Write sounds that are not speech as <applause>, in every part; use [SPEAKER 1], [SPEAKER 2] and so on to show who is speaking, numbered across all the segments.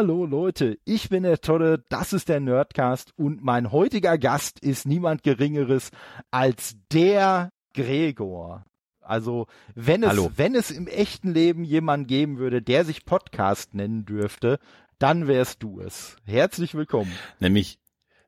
[SPEAKER 1] Hallo Leute, ich bin der Tolle, das ist der Nerdcast und mein heutiger Gast ist niemand Geringeres als der Gregor. Also wenn es,
[SPEAKER 2] Hallo.
[SPEAKER 1] wenn es im echten Leben jemanden geben würde, der sich Podcast nennen dürfte, dann wärst du es. Herzlich willkommen.
[SPEAKER 2] Nämlich,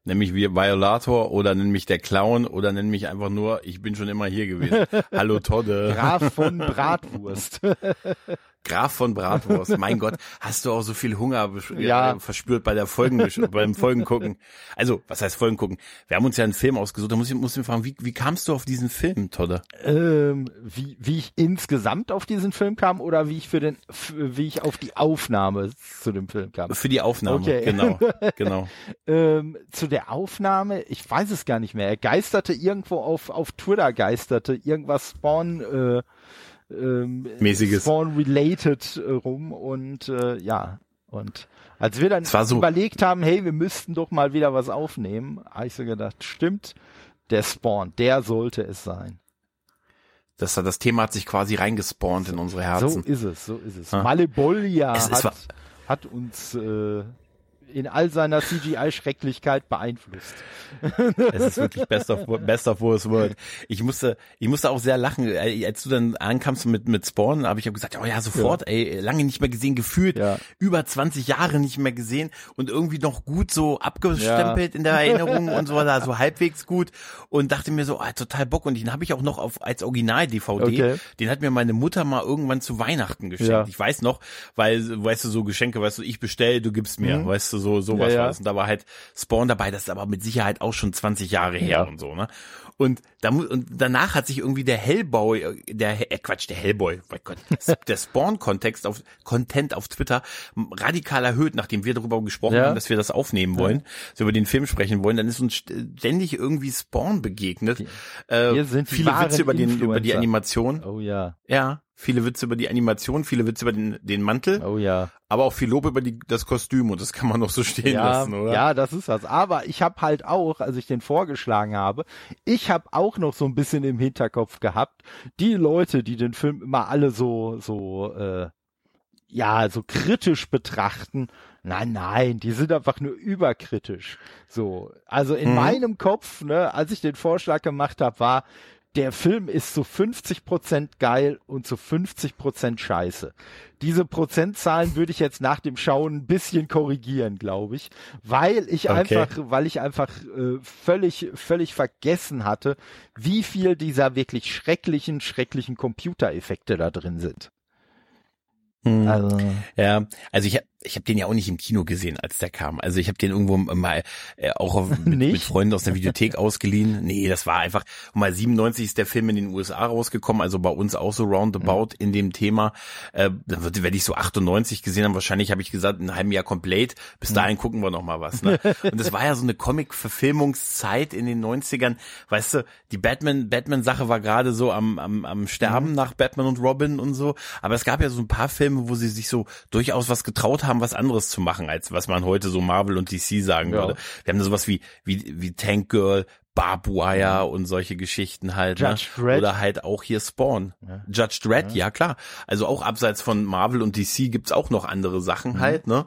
[SPEAKER 2] nämlich wie Violator oder nenn mich der Clown oder nenn mich einfach nur, ich bin schon immer hier gewesen. <laughs> Hallo Todde.
[SPEAKER 1] Graf von Bratwurst. <laughs>
[SPEAKER 2] Graf von Bratwurst. Mein Gott, hast du auch so viel Hunger besch-
[SPEAKER 1] Ja.
[SPEAKER 2] äh, verspürt bei der Folgen, <laughs> beim Folgengucken? Also, was heißt Folgengucken? Wir haben uns ja einen Film ausgesucht. Da muss ich, muss ich mich fragen, wie, wie kamst du auf diesen Film, Todde?
[SPEAKER 1] ähm, wie, wie ich insgesamt auf diesen Film kam oder wie ich für den, wie ich auf die Aufnahme zu dem Film kam.
[SPEAKER 2] Für die Aufnahme.
[SPEAKER 1] Okay.
[SPEAKER 2] Genau, <laughs> genau.
[SPEAKER 1] ähm, zu der Aufnahme, ich weiß es gar nicht mehr. Er geisterte irgendwo auf, auf Twitter, geisterte irgendwas Spawn, äh, ähm,
[SPEAKER 2] Mäßiges.
[SPEAKER 1] Spawn-related äh, rum und äh, ja. Und als wir dann
[SPEAKER 2] so-
[SPEAKER 1] überlegt haben, hey, wir müssten doch mal wieder was aufnehmen, habe ich so gedacht, stimmt, der Spawn, der sollte es sein.
[SPEAKER 2] Das, das Thema hat sich quasi reingespawnt in unsere Herzen.
[SPEAKER 1] So ist es, so ist es.
[SPEAKER 2] Ja.
[SPEAKER 1] Malebolja
[SPEAKER 2] Es- es
[SPEAKER 1] hat, hat uns äh, in all seiner CGI-Schrecklichkeit beeinflusst. <laughs>
[SPEAKER 2] Es ist wirklich best of, best of worst world. Ich musste, ich musste auch sehr lachen, als du dann ankamst mit, mit Spawn, habe ich auch gesagt, oh ja, sofort, ey, lange nicht mehr gesehen, gefühlt,
[SPEAKER 1] Ja.
[SPEAKER 2] über 20 Jahre nicht mehr gesehen und irgendwie noch gut so abgestempelt in der <laughs> Erinnerung und so, da so halbwegs gut und dachte mir so, ah, total Bock und den habe ich auch noch auf, als Original-DVD,
[SPEAKER 1] Okay.
[SPEAKER 2] den hat mir meine Mutter mal irgendwann zu Weihnachten geschenkt.
[SPEAKER 1] Ja.
[SPEAKER 2] Ich weiß noch, weil, weißt du, so Geschenke, weißt du, ich bestell, du gibst mir, weißt du, so, sowas.
[SPEAKER 1] Ja, ja.
[SPEAKER 2] war das. Und da war halt Spawn dabei, das ist aber mit Sicherheit auch schon 20 Jahre her
[SPEAKER 1] Ja.
[SPEAKER 2] und so, ne? Und da und danach hat sich irgendwie der Hellboy, der äh, Quatsch, der Hellboy, mein Gott, <laughs> der Spawn-Kontext auf Content auf Twitter radikal erhöht, nachdem wir darüber gesprochen
[SPEAKER 1] Ja.
[SPEAKER 2] haben, dass wir das aufnehmen wollen, dass wir über den Film sprechen wollen, dann ist uns st- ständig irgendwie Spawn begegnet. Äh, viele Witze über den über die. Animation.
[SPEAKER 1] Oh ja,
[SPEAKER 2] Ja, viele Witze über die Animation, viele Witze über den, den Mantel,
[SPEAKER 1] oh ja.
[SPEAKER 2] aber auch viel Lob über die, das Kostüm und das kann man noch so stehen
[SPEAKER 1] Ja,
[SPEAKER 2] lassen, oder?
[SPEAKER 1] ja, das ist das. Aber ich habe halt auch, als ich den vorgeschlagen habe, ich habe auch noch so ein bisschen im Hinterkopf gehabt, die Leute, die den Film immer alle so, so, äh, ja, so kritisch betrachten. Nein, nein, die sind einfach nur überkritisch. So, also in
[SPEAKER 2] Mhm.
[SPEAKER 1] meinem Kopf, ne, als ich den Vorschlag gemacht habe, war, der Film ist zu 50% geil und zu 50% scheiße. Diese Prozentzahlen würde ich jetzt nach dem Schauen ein bisschen korrigieren, glaube ich, weil ich
[SPEAKER 2] Okay.
[SPEAKER 1] einfach, weil ich einfach äh, völlig, völlig vergessen hatte, wie viel dieser wirklich schrecklichen, schrecklichen Computereffekte da drin sind.
[SPEAKER 2] Hm.
[SPEAKER 1] Also,
[SPEAKER 2] Ja, also ich habe ich hab den ja auch nicht im Kino gesehen, als der kam. Also ich habe den irgendwo mal äh, auch auf, mit, mit Freunden aus der Videothek ausgeliehen. Nee, das war einfach, mal 97 ist der Film in den USA rausgekommen, also bei uns auch so roundabout in dem Thema. Äh, dann wird- werde ich so 98 gesehen haben, wahrscheinlich habe ich gesagt, ein halben Jahr komplett. Bis dahin gucken wir noch mal was. Ne? <laughs> Und das war ja so eine Comic-Verfilmungszeit in den 90ern. Weißt du, die Batman, Batman-Sache war gerade so am, am, am Sterben nach Batman und Robin und so. Aber es gab ja so ein paar Filme, wo sie sich so durchaus was getraut haben, was anderes zu machen, als was man heute so Marvel und DC sagen
[SPEAKER 1] Ja.
[SPEAKER 2] würde. Wir haben da sowas wie, wie, wie Tank Girl, Barb Wire und solche Geschichten halt.
[SPEAKER 1] Judge
[SPEAKER 2] ne?
[SPEAKER 1] Dredd.
[SPEAKER 2] Oder halt auch hier Spawn. Judge Dredd, ja. klar. Also auch abseits von Marvel und DC gibt's auch noch andere Sachen
[SPEAKER 1] Mhm.
[SPEAKER 2] halt, ne?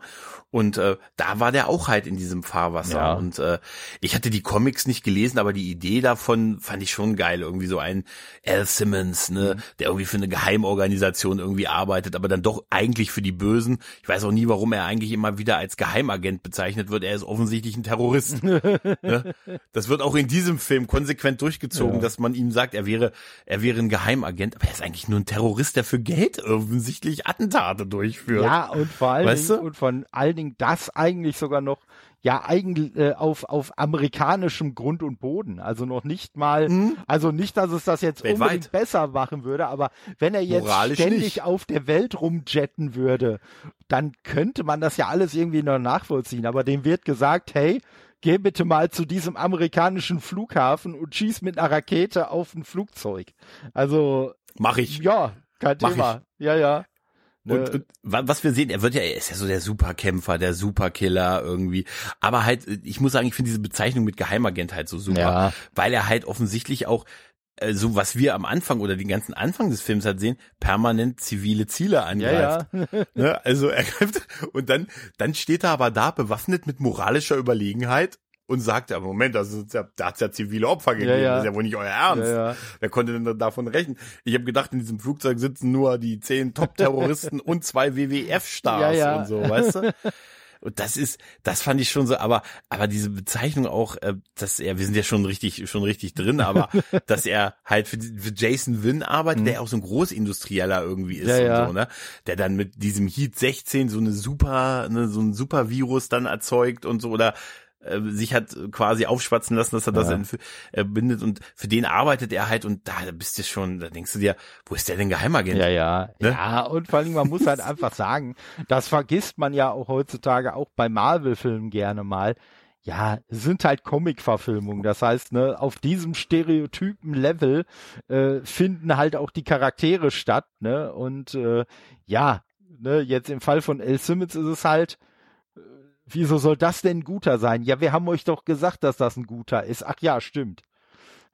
[SPEAKER 2] Und äh, da war der auch halt in diesem Fahrwasser.
[SPEAKER 1] Ja.
[SPEAKER 2] Und äh, ich hatte die Comics nicht gelesen, aber die Idee davon fand ich schon geil. Irgendwie so ein Al Simmons, ne,
[SPEAKER 1] Mhm.
[SPEAKER 2] der irgendwie für eine Geheimorganisation irgendwie arbeitet, aber dann doch eigentlich für die Bösen. Ich weiß auch nie, warum er eigentlich immer wieder als Geheimagent bezeichnet wird. Er ist offensichtlich ein Terrorist. <laughs> ne? Das wird auch in diesem Film konsequent durchgezogen,
[SPEAKER 1] Ja.
[SPEAKER 2] dass man ihm sagt, er wäre, er wäre ein Geheimagent, aber er ist eigentlich nur ein Terrorist, der für Geld offensichtlich Attentate durchführt.
[SPEAKER 1] ja, und vor allen
[SPEAKER 2] Weißt
[SPEAKER 1] Dingen,
[SPEAKER 2] du?
[SPEAKER 1] und von allen Dingen das eigentlich sogar noch, ja, eigentlich äh, auf, auf amerikanischem Grund und Boden. Also noch nicht mal, also nicht, dass es das jetzt
[SPEAKER 2] Weltweit.
[SPEAKER 1] unbedingt besser machen würde, aber wenn er jetzt
[SPEAKER 2] Moralisch
[SPEAKER 1] ständig
[SPEAKER 2] nicht.
[SPEAKER 1] auf der Welt rumjetten würde, dann könnte man das ja alles irgendwie noch nachvollziehen. Aber dem wird gesagt, hey, geh bitte mal zu diesem amerikanischen Flughafen und schieß mit einer Rakete auf ein Flugzeug. Also,
[SPEAKER 2] Mach ich.
[SPEAKER 1] ja, kein
[SPEAKER 2] Mach
[SPEAKER 1] Thema. Ja, ja. Ne?
[SPEAKER 2] Und, und wa- was wir sehen, er wird ja, er ist ja so der Superkämpfer, der Superkiller irgendwie. Aber halt, ich muss sagen, ich finde diese Bezeichnung mit Geheimagent halt so super,
[SPEAKER 1] Ja.
[SPEAKER 2] weil er halt offensichtlich auch äh, so was wir am Anfang oder den ganzen Anfang des Films halt sehen, permanent zivile Ziele angreift.
[SPEAKER 1] Ja, ja.
[SPEAKER 2] ne? Also er greift und dann dann steht er aber da bewaffnet mit moralischer Überlegenheit und sagt ja, Moment, das ist ja, da hat's ja zivile Opfer gegeben,
[SPEAKER 1] Ja, ja.
[SPEAKER 2] das ist ja wohl nicht euer Ernst.
[SPEAKER 1] Ja.
[SPEAKER 2] Wer konnte denn davon rechnen? Ich habe gedacht, in diesem Flugzeug sitzen nur die zehn Top-Terroristen <laughs> und zwei WWF-Stars und so, weißt du? Und das ist, das fand ich schon so, aber, aber diese Bezeichnung auch, äh, dass er, wir sind ja schon richtig, schon richtig drin, aber <laughs> dass er halt für, für Jason Wynn arbeitet, der auch so ein Großindustrieller irgendwie ist
[SPEAKER 1] Mhm. Ja,
[SPEAKER 2] und
[SPEAKER 1] ja.
[SPEAKER 2] so, ne? Der dann mit diesem Heat 16 so eine super, ne, so ein super Virus dann erzeugt und so oder äh, sich hat quasi aufschwatzen lassen, dass er das
[SPEAKER 1] Ja.
[SPEAKER 2] in, äh, bindet und für den arbeitet er halt und da bist du schon, da denkst du dir, wo ist der denn Geheimagent?
[SPEAKER 1] Ja, ja.
[SPEAKER 2] Ne?
[SPEAKER 1] Ja, und vor allem, man muss halt <laughs> einfach sagen, das vergisst man ja auch heutzutage auch bei Marvel-Filmen gerne mal. Ja, sind halt Comic-Verfilmungen. Das heißt, ne, auf diesem Stereotypen-Level äh, finden halt auch die Charaktere statt, ne? Und äh, ja, ne, jetzt im Fall von L. Simmons ist es halt, wieso soll das denn ein guter sein? Ja, wir haben euch doch gesagt, dass das ein guter ist. Ach ja, stimmt.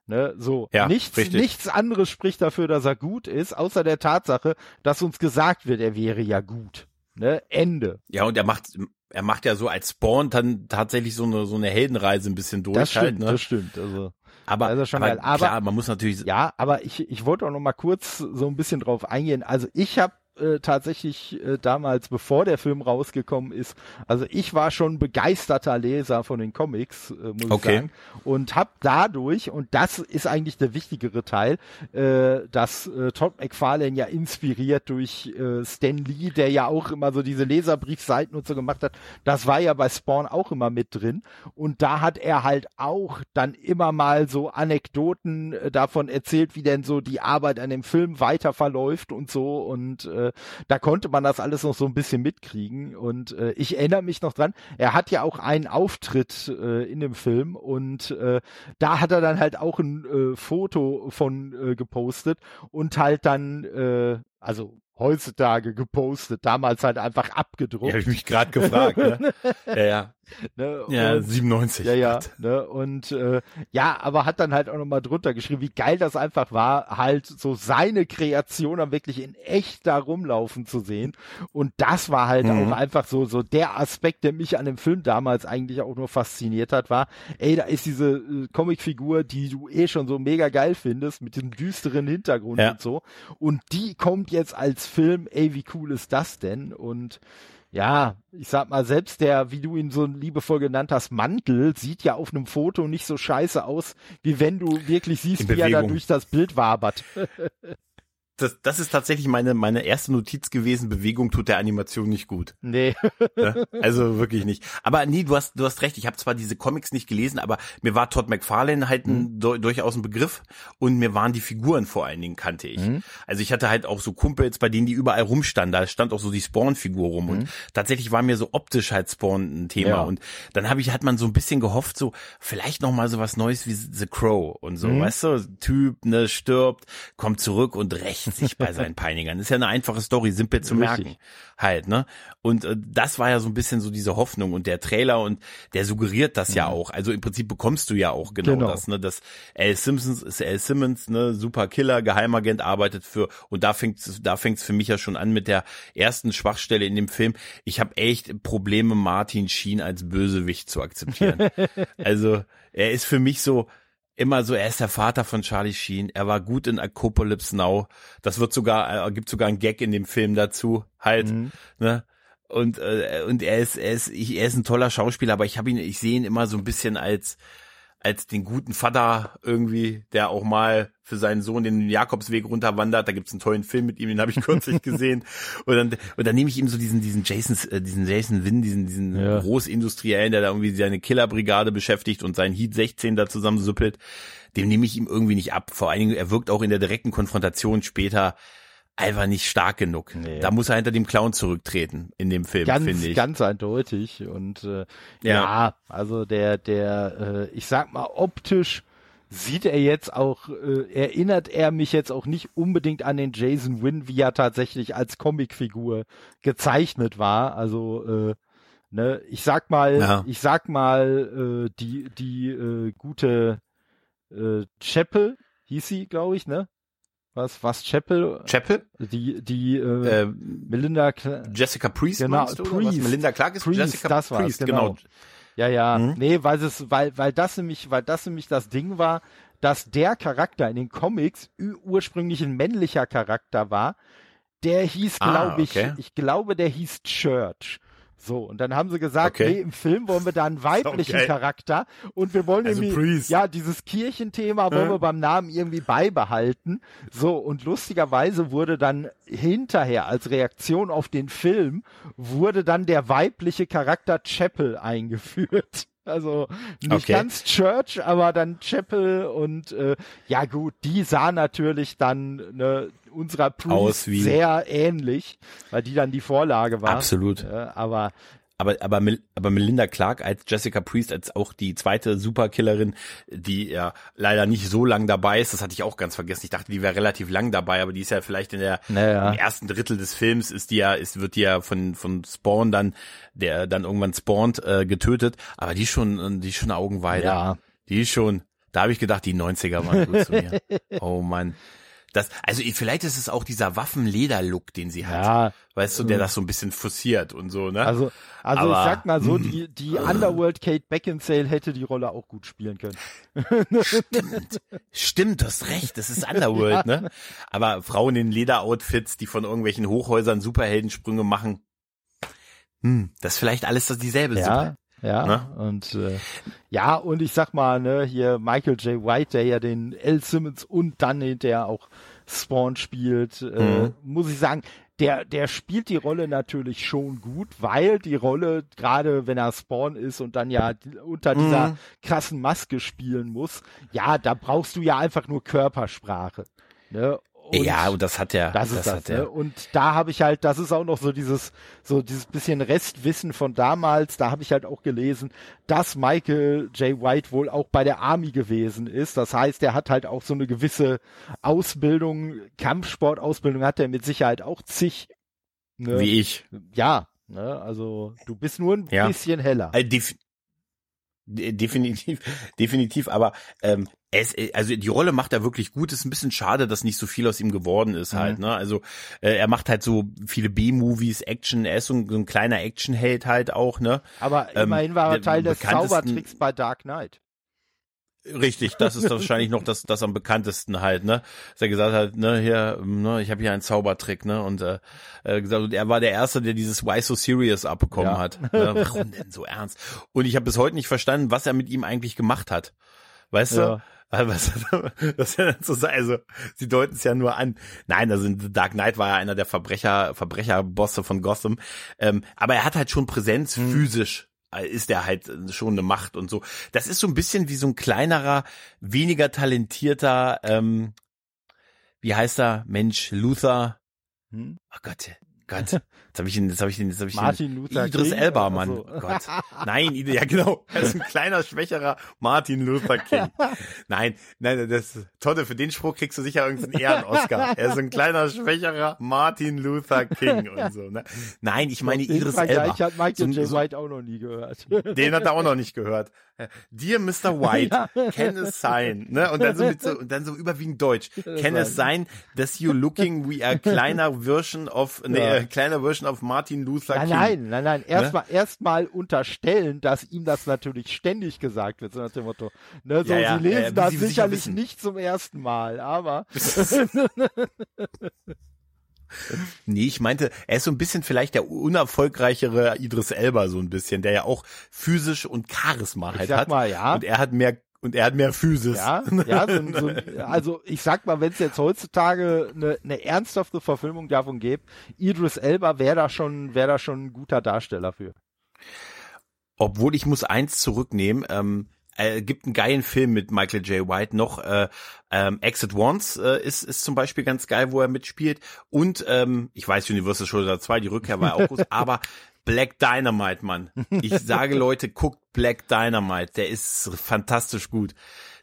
[SPEAKER 1] Ne, so.
[SPEAKER 2] Ja,
[SPEAKER 1] nichts,
[SPEAKER 2] richtig.
[SPEAKER 1] nichts anderes spricht dafür, dass er gut ist, außer der Tatsache, dass uns gesagt wird, er wäre ja gut. Ne, Ende.
[SPEAKER 2] Ja, und er macht, er macht ja so als Spawn dann tatsächlich so eine, so eine Heldenreise ein bisschen durch
[SPEAKER 1] Das
[SPEAKER 2] halt,
[SPEAKER 1] stimmt,
[SPEAKER 2] ne?
[SPEAKER 1] das stimmt. Also,
[SPEAKER 2] aber,
[SPEAKER 1] ist schon
[SPEAKER 2] aber,
[SPEAKER 1] geil. Aber-
[SPEAKER 2] klar, man muss natürlich,
[SPEAKER 1] ja, aber ich, ich wollte auch noch mal kurz so ein bisschen drauf eingehen. Also ich habe äh, tatsächlich äh, damals, bevor der Film rausgekommen ist, also ich war schon begeisterter Leser von den Comics, äh, muss
[SPEAKER 2] Okay.
[SPEAKER 1] ich sagen, und habe dadurch, und das ist eigentlich der wichtigere Teil, äh, dass äh, Todd McFarlane ja inspiriert durch äh, Stan Lee, der ja auch immer so diese Leserbriefseiten und so gemacht hat, das war ja bei Spawn auch immer mit drin. Und da hat er halt auch dann immer mal so Anekdoten äh, davon erzählt, wie denn so die Arbeit an dem Film weiter verläuft und so. Und äh, da konnte man das alles noch so ein bisschen mitkriegen. Und äh, ich erinnere mich noch dran, er hat ja auch einen Auftritt äh, in dem Film und äh, da hat er dann halt auch ein äh, Foto von äh, gepostet und halt dann, äh, also heutzutage gepostet, damals halt einfach abgedruckt.
[SPEAKER 2] ja, habe ich mich gerade gefragt, ne? <laughs> Ja, ja. <laughs>
[SPEAKER 1] ne?
[SPEAKER 2] Ja,
[SPEAKER 1] Und-
[SPEAKER 2] 97.
[SPEAKER 1] ja, ja, ne, und äh, ja, aber hat dann halt auch nochmal drunter geschrieben, wie geil das einfach war, halt so seine Kreation dann wirklich in echt da rumlaufen zu sehen. Und das war halt
[SPEAKER 2] Mhm.
[SPEAKER 1] auch einfach so, so der Aspekt, der mich an dem Film damals eigentlich auch nur fasziniert hat, war, ey, da ist diese äh, Comicfigur, die du eh schon so mega geil findest, mit dem düsteren Hintergrund
[SPEAKER 2] Ja.
[SPEAKER 1] und so. Und die kommt jetzt als Film, ey, wie cool ist das denn? Und ja, ich sag mal, selbst der, wie du ihn so liebevoll genannt hast, Mantel sieht ja auf einem Foto nicht so scheiße aus, wie wenn du wirklich siehst, wie er da durch das Bild wabert. <laughs>
[SPEAKER 2] Das, das ist tatsächlich meine, meine erste Notiz gewesen. Bewegung tut der Animation nicht gut.
[SPEAKER 1] Nee.
[SPEAKER 2] Ne? <laughs> Also wirklich nicht. Aber nee, du hast, du hast recht. Ich habe zwar diese Comics nicht gelesen, aber mir war Todd McFarlane halt ein, du- durchaus ein Begriff und mir waren die Figuren vor allen Dingen kannte ich. Also ich hatte halt auch so Kumpels, bei denen die überall rumstanden. Da stand auch so die Spawn-Figur rum und tatsächlich war mir so optisch halt Spawn ein Thema
[SPEAKER 1] Ja.
[SPEAKER 2] und dann habe ich hat man so ein bisschen gehofft, so vielleicht noch mal so was Neues wie The Crow und so, weißt du, Typ ne stirbt, kommt zurück und rächt sich bei seinen Peinigern. Ist ja eine einfache Story, simpel zu
[SPEAKER 1] Richtig.
[SPEAKER 2] merken halt, ne? Und äh, das war ja so ein bisschen so diese Hoffnung und der Trailer und der suggeriert das ja auch. Also im Prinzip bekommst du ja auch genau,
[SPEAKER 1] Genau.
[SPEAKER 2] das, ne? Das L. Simpsons ist L. Simmons, ne? Super Killer, Geheimagent arbeitet für und da fängt's da fängt's für mich ja schon an mit der ersten Schwachstelle in dem Film. Ich habe echt Probleme, Martin Sheen als Bösewicht zu akzeptieren. <laughs> also er ist für mich so immer so, er ist der Vater von Charlie Sheen. Er war gut in Apocalypse Now. Das wird sogar, äh, gibt sogar einen Gag in dem Film dazu, halt,
[SPEAKER 1] Mhm.
[SPEAKER 2] ne? Und, äh, und er ist, er ist, ich, er ist ein toller Schauspieler, aber ich habe ihn, ich sehe ihn immer so ein bisschen als, als den guten Vater irgendwie, der auch mal für seinen Sohn den Jakobsweg runterwandert. Da gibt's einen tollen Film mit ihm, den habe ich kürzlich <laughs> gesehen. Und dann, und dann nehme ich ihm so diesen, diesen Jason, äh, diesen Jason Wynn, diesen, diesen
[SPEAKER 1] Ja.
[SPEAKER 2] Großindustriellen, der da irgendwie seine Killerbrigade beschäftigt und seinen Heat 16 da zusammensuppelt. Dem nehme ich ihm irgendwie nicht ab. Vor allen Dingen, er wirkt auch in der direkten Konfrontation später einfach nicht stark genug.
[SPEAKER 1] Nee.
[SPEAKER 2] Da muss er hinter dem Clown zurücktreten in dem Film, finde ich.
[SPEAKER 1] ganz eindeutig. Und äh,
[SPEAKER 2] Ja.
[SPEAKER 1] ja. also der, der, äh, ich sag mal, optisch sieht er jetzt auch, äh, erinnert er mich jetzt auch nicht unbedingt an den Jason Wynn, wie er tatsächlich als Comicfigur gezeichnet war. Also äh, ne, ich sag mal,
[SPEAKER 2] Ja.
[SPEAKER 1] ich sag mal, äh, die, die äh, gute äh, Chapel hieß sie, glaube ich, ne? Was, was Chapel?
[SPEAKER 2] Chapel?
[SPEAKER 1] Die, die, äh,
[SPEAKER 2] Äh,
[SPEAKER 1] Melinda, Cl
[SPEAKER 2] Jessica Priest
[SPEAKER 1] Genau,
[SPEAKER 2] meinst du?
[SPEAKER 1] Priest.
[SPEAKER 2] Melinda Clark ist
[SPEAKER 1] Priest,
[SPEAKER 2] Jessica
[SPEAKER 1] das war's,
[SPEAKER 2] Priest,
[SPEAKER 1] genau.
[SPEAKER 2] genau.
[SPEAKER 1] ja, ja,
[SPEAKER 2] Mhm.
[SPEAKER 1] nee, weil es, weil, weil das nämlich, weil das nämlich das Ding war, dass der Charakter in den Comics ursprünglich ein männlicher Charakter war. Der hieß,
[SPEAKER 2] Ah,
[SPEAKER 1] glaube ich,
[SPEAKER 2] okay.
[SPEAKER 1] ich glaube, der hieß Church. So, und dann haben sie gesagt,
[SPEAKER 2] Okay.
[SPEAKER 1] nee, im Film wollen wir da einen <laughs> weiblichen
[SPEAKER 2] geil.
[SPEAKER 1] Charakter und wir wollen
[SPEAKER 2] Also
[SPEAKER 1] irgendwie,
[SPEAKER 2] Priest.
[SPEAKER 1] ja, dieses Kirchenthema wollen
[SPEAKER 2] Ja.
[SPEAKER 1] wir beim Namen irgendwie beibehalten. So, und lustigerweise wurde dann hinterher als Reaktion auf den Film wurde dann der weibliche Charakter Chapel eingeführt. <laughs> Also nicht
[SPEAKER 2] Okay.
[SPEAKER 1] ganz Church, aber dann Chapel und äh, ja gut, die sah natürlich dann ne, unserer Priest sehr ähnlich, weil die dann die Vorlage war.
[SPEAKER 2] Absolut.
[SPEAKER 1] Äh, aber
[SPEAKER 2] Aber, aber, aber Melinda Clark als Jessica Priest, als auch die zweite Superkillerin, die ja leider nicht so lang dabei ist, das hatte ich auch ganz vergessen. Ich dachte, die wäre relativ lang dabei, aber die ist ja vielleicht in der
[SPEAKER 1] Naja.
[SPEAKER 2] im ersten Drittel des Films ist die ja, ist, wird die ja von, von Spawn dann, der dann irgendwann spawnt, äh, getötet. Aber die ist schon, die schon Augenweide.
[SPEAKER 1] ja,
[SPEAKER 2] Die ist schon, da habe ich gedacht, die 90er waren gut zu mir. <laughs> Oh Mann. Das, also vielleicht ist es auch dieser Waffenleder-Look, den sie hat.
[SPEAKER 1] ja,
[SPEAKER 2] Weißt du, der das so ein bisschen forciert und so, ne?
[SPEAKER 1] also also
[SPEAKER 2] Aber-
[SPEAKER 1] ich sag mal so, die <laughs> die Underworld Kate Beckinsale hätte die Rolle auch gut spielen können.
[SPEAKER 2] Stimmt, stimmt, du hast recht, das ist Underworld, <laughs> ne? Aber Frauen in Lederoutfits, die von irgendwelchen Hochhäusern Superheldensprünge machen, hm, das ist vielleicht alles das dieselbe
[SPEAKER 1] Ja,
[SPEAKER 2] Suppe.
[SPEAKER 1] Ja.
[SPEAKER 2] Ne?
[SPEAKER 1] Und äh, ja, und ich sag mal, ne, hier Michael J. White, der ja den L. Simmons und dann hinterher auch Spawn spielt, äh,
[SPEAKER 2] Mhm.
[SPEAKER 1] muss ich sagen, der, der spielt die Rolle natürlich schon gut, weil die Rolle, gerade wenn er Spawn ist und dann ja unter dieser
[SPEAKER 2] Mhm.
[SPEAKER 1] krassen Maske spielen muss, ja, da brauchst du ja einfach nur Körpersprache. Ne? Und
[SPEAKER 2] ja, und das hat er.
[SPEAKER 1] das ist das,
[SPEAKER 2] hat
[SPEAKER 1] ne? Und da habe ich halt, das ist auch noch so dieses, so dieses bisschen Restwissen von damals. Da habe ich halt auch gelesen, dass Michael J. White wohl auch bei der Army gewesen ist. Das heißt, er hat halt auch so eine gewisse Ausbildung, Kampfsportausbildung hat er mit Sicherheit auch zig. Ne?
[SPEAKER 2] Wie ich.
[SPEAKER 1] Ja, ne? Also du bist nur ein
[SPEAKER 2] Ja.
[SPEAKER 1] bisschen heller.
[SPEAKER 2] Äh, def de- definitiv, <laughs> definitiv, aber ähm, es, äh, also die Rolle macht er wirklich gut. Ist ein bisschen schade, dass nicht so viel aus ihm geworden ist halt.
[SPEAKER 1] Mhm.
[SPEAKER 2] Ne? Also äh, er macht halt so viele B-Movies, Action. Er ist so ein, so ein kleiner Actionheld halt auch. Ne?
[SPEAKER 1] Aber
[SPEAKER 2] ähm,
[SPEAKER 1] immerhin war er Teil des Zaubertricks bei Dark Knight.
[SPEAKER 2] Richtig, das ist wahrscheinlich noch das, das am bekanntesten halt, ne? Dass er gesagt hat, ne, hier, ne, ich habe hier einen Zaubertrick, ne? Und äh, äh, gesagt, und er war der Erste, der dieses Why So Serious abbekommen
[SPEAKER 1] Ja.
[SPEAKER 2] hat. Ne? <laughs> Warum denn so ernst? Und ich habe bis heute nicht verstanden, was er mit ihm eigentlich gemacht hat. Weißt
[SPEAKER 1] Ja.
[SPEAKER 2] du? Was, <laughs> was er dann so sagt, also sie deuten es ja nur an. Nein, also The Dark Knight war er einer der Verbrecher, Verbrecherbosse von Gotham. Ähm, aber er hat halt schon Präsenz
[SPEAKER 1] Hm.
[SPEAKER 2] physisch ist er halt schon eine Macht und so. Das ist so ein bisschen wie so ein kleinerer, weniger talentierter, ähm, wie heißt er? Mensch, Luther.
[SPEAKER 1] Hm?
[SPEAKER 2] Oh Gott, Gott. Jetzt habe ich ihn, jetzt habe ich ihn, jetzt habe ich
[SPEAKER 1] Martin
[SPEAKER 2] ihn.
[SPEAKER 1] Luther
[SPEAKER 2] Idris
[SPEAKER 1] King
[SPEAKER 2] Elba, Mann.
[SPEAKER 1] so.
[SPEAKER 2] Gott. Nein, ja genau. Er ist ein kleiner, schwächerer Martin Luther King. Nein, nein, das Tolle, für den Spruch kriegst du sicher irgendeinen Ehren-Oscar. Er ist ein kleiner, schwächerer Martin Luther King und so. Ne? Nein, ich meine
[SPEAKER 1] Den
[SPEAKER 2] Idris
[SPEAKER 1] Vergleich
[SPEAKER 2] Elba.
[SPEAKER 1] hat Michael
[SPEAKER 2] So
[SPEAKER 1] J. White auch noch nie gehört.
[SPEAKER 2] Den hat er auch noch nicht gehört. Dear Mr. White, <laughs> can it sein? Ne? Und dann so mit so, und dann so überwiegend Deutsch. Can es sein, dass you looking we a <laughs> kleiner Version of,
[SPEAKER 1] Ja.
[SPEAKER 2] a kleiner Version of Martin Luther
[SPEAKER 1] Nein,
[SPEAKER 2] King?
[SPEAKER 1] nein, nein, nein. Erstmal erstmal unterstellen, dass ihm das natürlich ständig gesagt wird, so nach dem Motto. Ne, so,
[SPEAKER 2] Ja, ja,
[SPEAKER 1] sie lesen
[SPEAKER 2] ja, wie
[SPEAKER 1] das
[SPEAKER 2] Sie sicher
[SPEAKER 1] sicherlich
[SPEAKER 2] wissen.
[SPEAKER 1] nicht zum ersten Mal, aber <laughs>
[SPEAKER 2] Nee, ich meinte, er ist so ein bisschen vielleicht der unerfolgreichere Idris Elba, so ein bisschen, der ja auch physisch und Charisma
[SPEAKER 1] ich
[SPEAKER 2] halt
[SPEAKER 1] sag
[SPEAKER 2] hat.
[SPEAKER 1] mal, ja.
[SPEAKER 2] Und er hat mehr, und er hat mehr Physis.
[SPEAKER 1] Ja, ja so, so, <laughs> also ich sag mal, wenn es jetzt heutzutage eine, eine ernsthafte Verfilmung davon gäbe, Idris Elba wäre da schon, wäre da schon ein guter Darsteller für.
[SPEAKER 2] Obwohl ich muss eins zurücknehmen, ähm, äh, gibt einen geilen Film mit Michael J. White noch. Äh, ähm, Exit Once äh, ist, ist zum Beispiel ganz geil, wo er mitspielt. Und ähm, ich weiß, Universal Soldier 2, die Rückkehr war auch groß, <laughs> aber Black Dynamite, Mann. Ich sage Leute, guckt Black Dynamite, der ist fantastisch gut.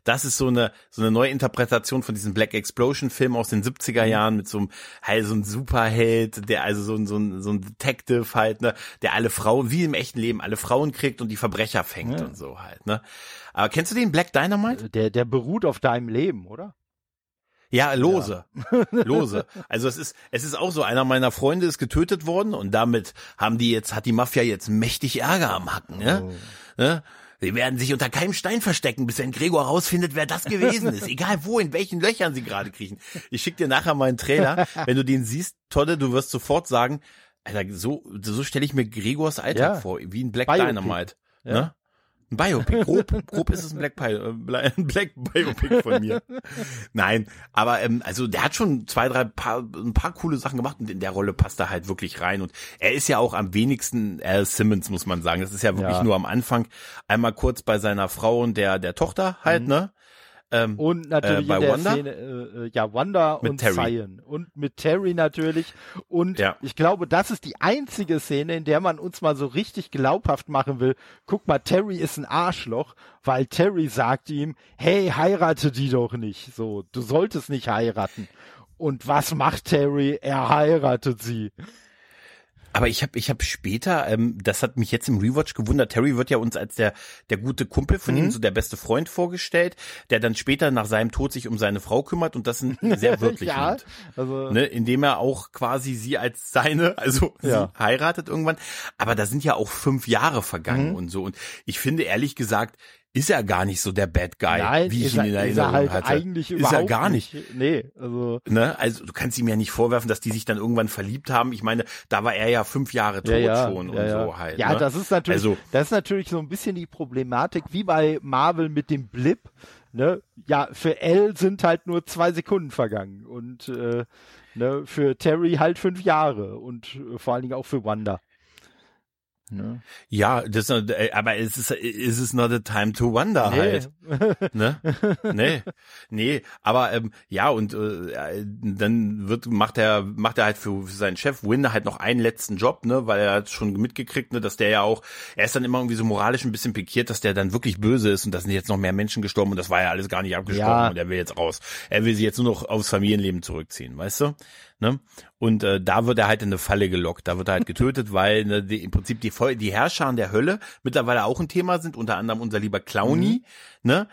[SPEAKER 2] Das ist so eine so eine neue Interpretation von diesem Black Explosion Film aus den 70er Jahren mit so einem halt so ein Superheld, der also so ein so ein so ein Detective halt, ne, der alle Frauen wie im echten Leben alle Frauen kriegt und die Verbrecher fängt
[SPEAKER 1] Ja.
[SPEAKER 2] und so halt, ne. Aber kennst du den Black Dynamite?
[SPEAKER 1] Der, der beruht auf deinem Leben, oder?
[SPEAKER 2] Ja, lose. <laughs> Lose. Also es ist, es ist auch so, einer meiner Freunde ist getötet worden und damit haben die jetzt, hat die Mafia jetzt mächtig Ärger am Hacken, ne?
[SPEAKER 1] Oh.
[SPEAKER 2] ne? Sie werden sich unter keinem Stein verstecken, bis wenn Gregor rausfindet, wer das gewesen ist. Egal wo, in welchen Löchern sie gerade kriechen. Ich schick dir nachher mal einen Trailer. Wenn du den siehst, Todde, du wirst sofort sagen, Alter, so, so stelle ich mir Gregors Alltag
[SPEAKER 1] Ja.
[SPEAKER 2] vor, wie ein Black
[SPEAKER 1] Biopic.
[SPEAKER 2] Dynamite.
[SPEAKER 1] Ja.
[SPEAKER 2] Ne? Ein Biopic, grob, grob ist es ein Black, äh, ein Black Biopic von mir. Nein, aber ähm, also der hat schon zwei, drei paar, ein paar coole Sachen gemacht und in der Rolle passt er halt wirklich rein. Und er ist ja auch am wenigsten Al Simmons, muss man sagen. Das ist ja wirklich
[SPEAKER 1] Ja.
[SPEAKER 2] nur am Anfang einmal kurz bei seiner Frau und der, der Tochter halt,
[SPEAKER 1] Mhm.
[SPEAKER 2] ne? Ähm,
[SPEAKER 1] Und natürlich
[SPEAKER 2] Äh, bei
[SPEAKER 1] in der
[SPEAKER 2] Wanda?
[SPEAKER 1] Szene, äh, äh, ja, Wanda
[SPEAKER 2] Mit
[SPEAKER 1] und
[SPEAKER 2] Terry.
[SPEAKER 1] Cyan. Und mit Terry natürlich. Und
[SPEAKER 2] Ja.
[SPEAKER 1] ich glaube, das ist die einzige Szene, in der man uns mal so richtig glaubhaft machen will. Guck mal, Terry ist ein Arschloch, weil Terry sagt ihm, hey, heirate die doch nicht. So, du solltest nicht heiraten. Und was macht Terry? Er heiratet sie.
[SPEAKER 2] Aber ich habe ich hab später, ähm, das hat mich jetzt im Rewatch gewundert, Terry wird ja uns als der, der gute Kumpel von
[SPEAKER 1] Mhm.
[SPEAKER 2] ihm, so der beste Freund vorgestellt, der dann später nach seinem Tod sich um seine Frau kümmert und das sehr <laughs> wörtlich
[SPEAKER 1] ja,
[SPEAKER 2] nimmt.
[SPEAKER 1] also,
[SPEAKER 2] Ne, indem er auch quasi sie als seine, also
[SPEAKER 1] Ja.
[SPEAKER 2] sie heiratet irgendwann. Aber da sind ja auch fünf Jahre vergangen
[SPEAKER 1] Mhm.
[SPEAKER 2] und so. Und ich finde ehrlich gesagt, ist er gar nicht so der Bad Guy,
[SPEAKER 1] nein,
[SPEAKER 2] wie ich ihn
[SPEAKER 1] er,
[SPEAKER 2] in
[SPEAKER 1] ist
[SPEAKER 2] Erinnerung
[SPEAKER 1] er halt
[SPEAKER 2] hatte.
[SPEAKER 1] eigentlich
[SPEAKER 2] ist er gar nicht.
[SPEAKER 1] Nee, also,
[SPEAKER 2] Ne? Also du kannst ihm ja nicht vorwerfen, dass die sich dann irgendwann verliebt haben. Ich meine, da war er ja fünf Jahre tot
[SPEAKER 1] ja, ja,
[SPEAKER 2] schon
[SPEAKER 1] ja,
[SPEAKER 2] und so halt.
[SPEAKER 1] Ja,
[SPEAKER 2] ne?
[SPEAKER 1] das ist natürlich,
[SPEAKER 2] Also-
[SPEAKER 1] das ist natürlich so ein bisschen die Problematik, wie bei Marvel mit dem Blip. Ne? Ja, für L sind halt nur zwei Sekunden vergangen und äh, ne, für Terry halt fünf Jahre und äh, vor allen Dingen auch für Wanda. Ne?
[SPEAKER 2] Ja, das, äh, aber es ist, es ist not a time to wonder halt. <laughs> Ne? Nee, nee, aber ähm, ja und äh, dann wird macht er macht er halt für, für seinen Chef Win halt noch einen letzten Job, ne, weil er hat schon mitgekriegt, ne, dass der ja auch er ist dann immer irgendwie so moralisch ein bisschen pikiert, dass der dann wirklich böse ist und da sind jetzt noch mehr Menschen gestorben und das war ja alles gar nicht abgesprochen
[SPEAKER 1] Ja.
[SPEAKER 2] und er will jetzt raus. Er will sich jetzt nur noch aufs Familienleben zurückziehen, weißt du? Ne? Und äh, da wird er halt in eine Falle gelockt, da wird er halt getötet, weil ne, die, im Prinzip die, die Herrscher der Hölle mittlerweile auch ein Thema sind, unter anderem unser lieber Clowny, ne?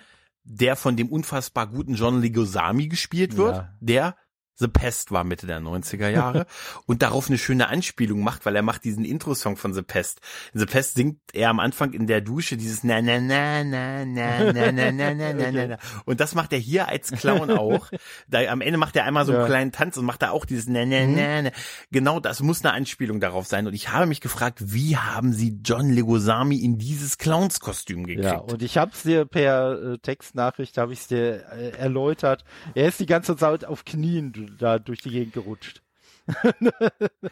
[SPEAKER 2] der von dem unfassbar guten John Legosami gespielt wird,
[SPEAKER 1] Ja.
[SPEAKER 2] der The Pest war Mitte der 90er Jahre und darauf eine schöne Anspielung macht, weil er macht diesen Intro-Song von The Pest. In The Pest singt er am Anfang in der Dusche dieses na na na na na na na na na na na na und das macht er hier als Clown auch. Da, am Ende macht er einmal so einen
[SPEAKER 1] Ja.
[SPEAKER 2] kleinen Tanz und macht da auch dieses na na na na. Genau, das muss eine Anspielung darauf sein und ich habe mich gefragt, wie haben sie John Legosami in dieses Clownskostüm gekriegt?
[SPEAKER 1] Ja, und ich hab's dir per äh, Textnachricht, habe ich's dir äh, erläutert. Er ist die ganze Zeit auf Knien da durch die Gegend gerutscht.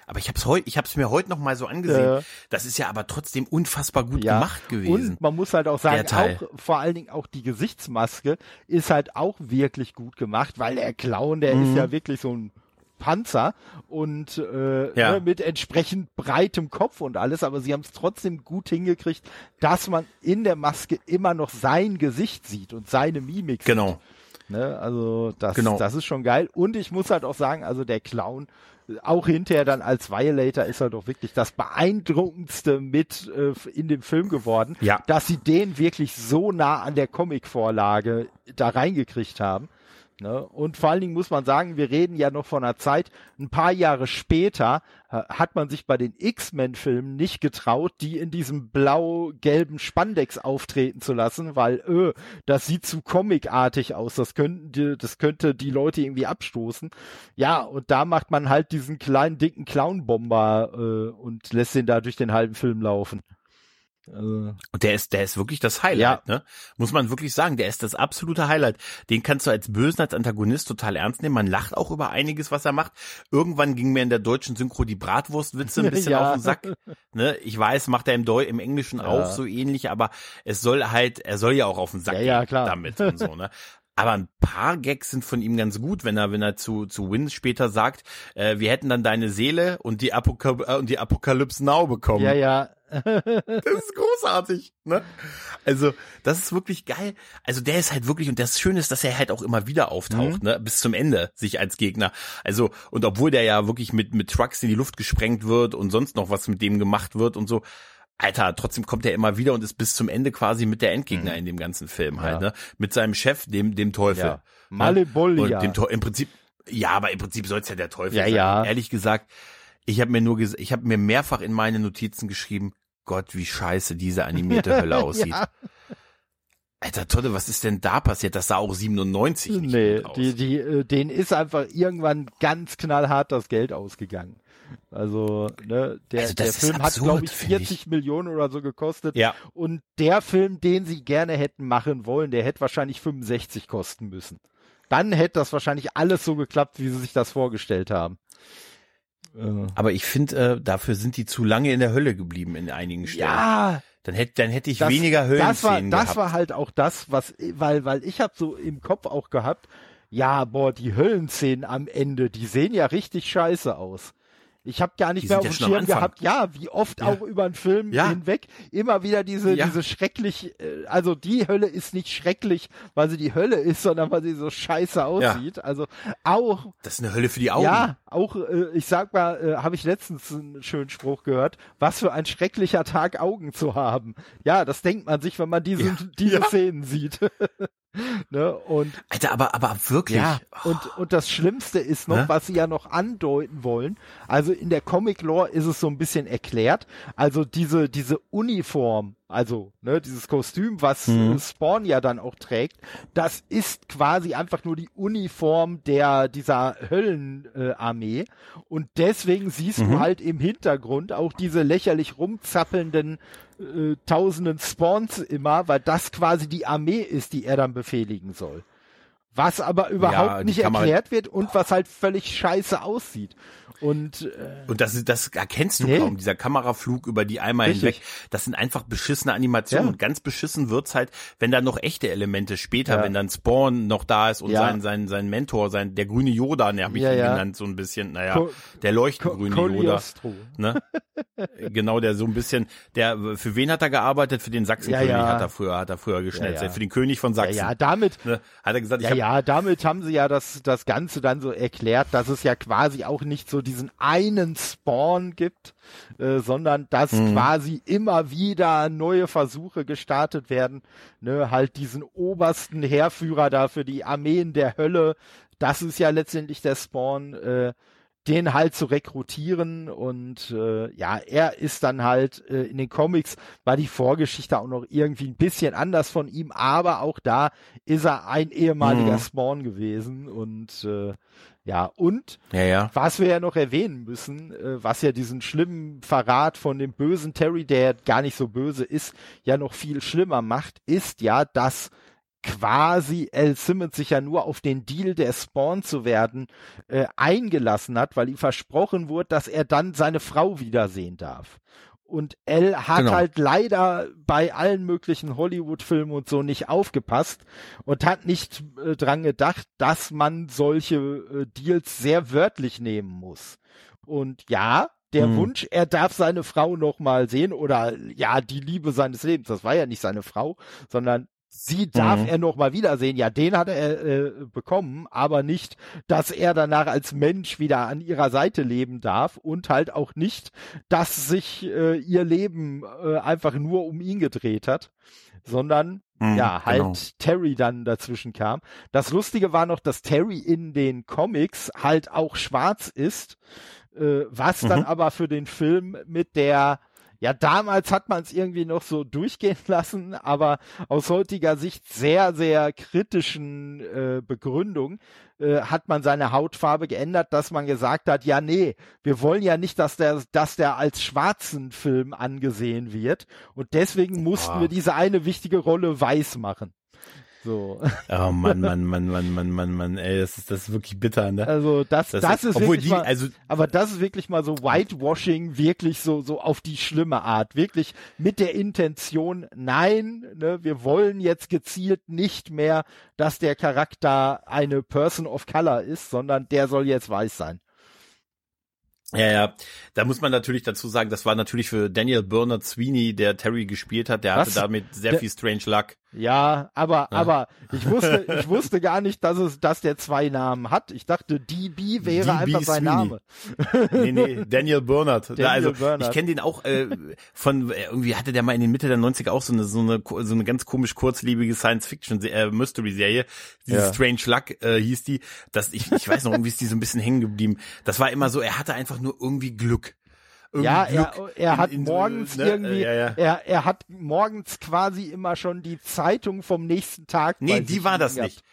[SPEAKER 2] Aber ich hab's heute, ich hab's mir heute noch mal so angesehen.
[SPEAKER 1] Ja.
[SPEAKER 2] Das ist ja aber trotzdem unfassbar gut
[SPEAKER 1] Ja.
[SPEAKER 2] gemacht gewesen.
[SPEAKER 1] Und man muss halt auch sagen, auch vor allen Dingen auch die Gesichtsmaske ist halt auch wirklich gut gemacht, weil der Clown, der
[SPEAKER 2] Mhm.
[SPEAKER 1] ist ja wirklich so ein Panzer und äh,
[SPEAKER 2] Ja.
[SPEAKER 1] ne, mit entsprechend breitem Kopf und alles, aber sie haben es trotzdem gut hingekriegt, dass man in der Maske immer noch sein Gesicht sieht und seine Mimik.
[SPEAKER 2] genau.
[SPEAKER 1] Sieht. Ne? Also das,
[SPEAKER 2] Genau.
[SPEAKER 1] das ist schon geil. Und ich muss halt auch sagen, also der Clown, auch hinterher dann als Violator ist halt auch wirklich das beeindruckendste mit äh, in dem Film geworden,
[SPEAKER 2] Ja.
[SPEAKER 1] dass sie den wirklich so nah an der Comicvorlage da reingekriegt haben. Ne? Und vor allen Dingen muss man sagen, wir reden ja noch von einer Zeit, ein paar Jahre später äh, hat man sich bei den X-Men-Filmen nicht getraut, die in diesem blau-gelben Spandex auftreten zu lassen, weil, öh, das sieht zu comicartig aus, das könnten die, das könnte die Leute irgendwie abstoßen. Ja, und da macht man halt diesen kleinen, dicken Clown-Bomber äh, und lässt den da durch den halben Film laufen. Also,
[SPEAKER 2] Und der ist, der ist wirklich das Highlight, ne? Muss man wirklich sagen, der ist das absolute Highlight. Den kannst du als Bösen, als Antagonist total ernst nehmen. Man lacht auch über einiges, was er macht. Irgendwann ging mir in der deutschen Synchro die Bratwurstwitze ein bisschen <laughs>
[SPEAKER 1] Ja.
[SPEAKER 2] auf den Sack. Ne? Ich weiß, macht er im, Deu im Englischen
[SPEAKER 1] Ja.
[SPEAKER 2] auch so ähnlich, aber es soll halt, er soll ja auch auf den Sack
[SPEAKER 1] Ja, ja,
[SPEAKER 2] gehen
[SPEAKER 1] klar.
[SPEAKER 2] damit und so, ne? Aber ein paar Gags sind von ihm ganz gut, wenn er, wenn er zu, zu Win später sagt, äh, wir hätten dann deine Seele und die, Apoka äh, und die Apokalypse Now bekommen.
[SPEAKER 1] ja, ja.
[SPEAKER 2] Das ist großartig, ne? Also, das ist wirklich geil. Also, der ist halt wirklich, und das Schöne ist, dass er halt auch immer wieder auftaucht,
[SPEAKER 1] Mhm.
[SPEAKER 2] ne? Bis zum Ende, sich als Gegner. Also, und obwohl der ja wirklich mit, mit Trucks in die Luft gesprengt wird und sonst noch was mit dem gemacht wird und so. Alter, trotzdem kommt er immer wieder und ist bis zum Ende quasi mit der Endgegner mhm. in dem ganzen Film halt, ja. ne? Mit seinem Chef, dem, dem Teufel. Ja.
[SPEAKER 1] Malebolja.
[SPEAKER 2] Und dem, im Prinzip, ja, aber im Prinzip soll es ja der Teufel
[SPEAKER 1] ja,
[SPEAKER 2] sein.
[SPEAKER 1] Ja.
[SPEAKER 2] Ehrlich gesagt, ich habe mir nur, ich habe mir mehrfach in meine Notizen geschrieben, Gott, wie scheiße diese <laughs> animierte Hölle aussieht. ja. Alter Tolle, was ist denn da passiert? Das sah auch 97 nicht nee, aus.
[SPEAKER 1] Die, die, äh, denen ist einfach irgendwann ganz knallhart das Geld ausgegangen. Also, ne, der, also der Film absurd, hat, glaube ich, 40 ich. Millionen oder so gekostet.
[SPEAKER 2] Ja.
[SPEAKER 1] Und der Film, den sie gerne hätten machen wollen, der hätte wahrscheinlich 65 kosten müssen. Dann hätte das wahrscheinlich alles so geklappt, wie sie sich das vorgestellt haben.
[SPEAKER 2] Äh. Aber ich finde, äh, dafür sind die zu lange in der Hölle geblieben in einigen Stellen.
[SPEAKER 1] Ja,
[SPEAKER 2] dann hätte dann hätte ich das, weniger Höllenszenen
[SPEAKER 1] das war,
[SPEAKER 2] Das
[SPEAKER 1] war halt auch das, was weil weil ich habe so im Kopf auch gehabt, ja, boah, die Höllenszenen am Ende, die sehen ja richtig scheiße aus. Ich habe gar nicht die mehr auf dem Schirm gehabt, ja, wie oft ja. auch über einen Film ja. hinweg immer wieder diese ja. diese schrecklich, äh, also die Hölle ist nicht schrecklich, weil sie die Hölle ist, sondern weil sie so scheiße aussieht. Also auch
[SPEAKER 2] Das ist eine Hölle für die Augen.
[SPEAKER 1] Ja, auch äh, ich sag mal, äh, habe ich letztens einen schönen Spruch gehört, was für ein schrecklicher Tag Augen zu haben. Ja, das denkt man sich, wenn man diese diese Szenen sieht. <laughs> ne? Und
[SPEAKER 2] Alter, aber aber wirklich.
[SPEAKER 1] Ja, und und das Schlimmste ist noch, ne? was sie ja noch andeuten wollen. Also in der Comic Lore ist es so ein bisschen erklärt. Also diese diese Uniform, also ne, dieses Kostüm, was mhm. Spawn ja dann auch trägt, das ist quasi einfach nur die Uniform der dieser Höllenarmee äh, und deswegen siehst mhm. du halt im Hintergrund auch diese lächerlich rumzappelnden äh, tausenden Spawns immer, weil das quasi die Armee ist, die er dann befehligen soll. Was aber überhaupt ja, nicht erklärt wird und was halt völlig scheiße aussieht. Und,
[SPEAKER 2] äh, und das, das erkennst du nee. kaum, dieser Kameraflug über die einmal Richtig. hinweg. Das sind einfach beschissene Animationen. Ja. Und ganz beschissen wird's halt, wenn da noch echte Elemente später, ja. wenn dann Spawn noch da ist und ja. sein, sein, sein Mentor, sein, der grüne Yoda, ne, hab ich ihn genannt, so ein bisschen, naja, Co der leuchtgrüne Yoda. Ne? <laughs> genau, der so ein bisschen, der, für wen hat er gearbeitet? Für den Sachsenkönig hat er früher, hat er früher geschnetzt. Für den König von Sachsen.
[SPEAKER 1] Ja, damit,
[SPEAKER 2] ne? hat er gesagt,
[SPEAKER 1] ja, ja, damit haben sie ja das, das Ganze dann so erklärt, dass es ja quasi auch nicht so die diesen einen Spawn gibt, äh, sondern dass mhm. quasi immer wieder neue Versuche gestartet werden, ne, halt diesen obersten Heerführer da für die Armeen der Hölle, das ist ja letztendlich der Spawn, äh, den halt zu rekrutieren und äh, ja, er ist dann halt äh, in den Comics war die Vorgeschichte auch noch irgendwie ein bisschen anders von ihm, aber auch da ist er ein ehemaliger mhm. Spawn gewesen und äh, ja, und
[SPEAKER 2] ja, ja.
[SPEAKER 1] was wir ja noch erwähnen müssen, äh, was ja diesen schlimmen Verrat von dem bösen Terry, der gar nicht so böse ist, ja noch viel schlimmer macht, ist ja, dass quasi L. Simmons sich ja nur auf den Deal, der Spawn zu werden, äh, eingelassen hat, weil ihm versprochen wurde, dass er dann seine Frau wiedersehen darf. Und L hat genau. halt leider bei allen möglichen Hollywood-Filmen und so nicht aufgepasst und hat nicht äh, dran gedacht, dass man solche äh, Deals sehr wörtlich nehmen muss. Und ja, der hm. Wunsch, er darf seine Frau noch mal sehen oder ja, die Liebe seines Lebens, das war ja nicht seine Frau, sondern sie darf mhm. er noch mal wiedersehen. Ja, den hat er äh, bekommen, aber nicht, dass er danach als Mensch wieder an ihrer Seite leben darf und halt auch nicht, dass sich äh, ihr Leben äh, einfach nur um ihn gedreht hat, sondern mhm, ja, halt genau. Terry dann dazwischen kam. Das Lustige war noch, dass Terry in den Comics halt auch schwarz ist, äh, was mhm. dann aber für den Film mit der ja, damals hat man es irgendwie noch so durchgehen <laughs> lassen, aber aus heutiger Sicht sehr, sehr kritischen äh, Begründung äh, hat man seine Hautfarbe geändert, dass man gesagt hat, ja, nee, wir wollen ja nicht, dass der, dass der als schwarzen Film angesehen wird und deswegen mussten ah. wir diese eine wichtige Rolle weiß machen. So. <laughs>
[SPEAKER 2] Oh Mann, Mann, Mann, Mann, Mann, Mann, Mann, ey, das ist, das ist wirklich bitter, ne?
[SPEAKER 1] Also das, das, das ist, ist wirklich die, mal, also, aber das ist wirklich mal so Whitewashing, wirklich so, so auf die schlimme Art, wirklich mit der Intention, nein, ne, wir wollen jetzt gezielt nicht mehr, dass der Charakter eine Person of Color ist, sondern der soll jetzt weiß sein.
[SPEAKER 2] Ja, ja, da muss man natürlich dazu sagen, das war natürlich für Daniel Bernard Sweeney, der Terry gespielt hat, der Was? hatte damit sehr der, viel Strange Luck.
[SPEAKER 1] Ja, aber, ja. aber ich wusste, ich wusste gar nicht, dass es, dass der zwei Namen hat. Ich dachte, DB wäre DB einfach sein Name.
[SPEAKER 2] Nee, nee, Daniel Bernard. Daniel also, Bernard. ich kenne den auch äh, von, äh, irgendwie hatte der mal in den Mitte der 90er auch so eine, so eine, so eine ganz komisch kurzlebige Science-Fiction-Mystery-Serie. Äh, Diese ja. Strange Luck äh, hieß die. Das, ich, ich weiß noch, irgendwie ist die so ein bisschen hängen geblieben. Das war immer so, er hatte einfach nur irgendwie Glück
[SPEAKER 1] ja, er, er hat in, morgens ne? irgendwie, ja, ja. Er, er hat morgens quasi immer schon die Zeitung vom nächsten Tag.
[SPEAKER 2] Nee, die war das gehabt. nicht.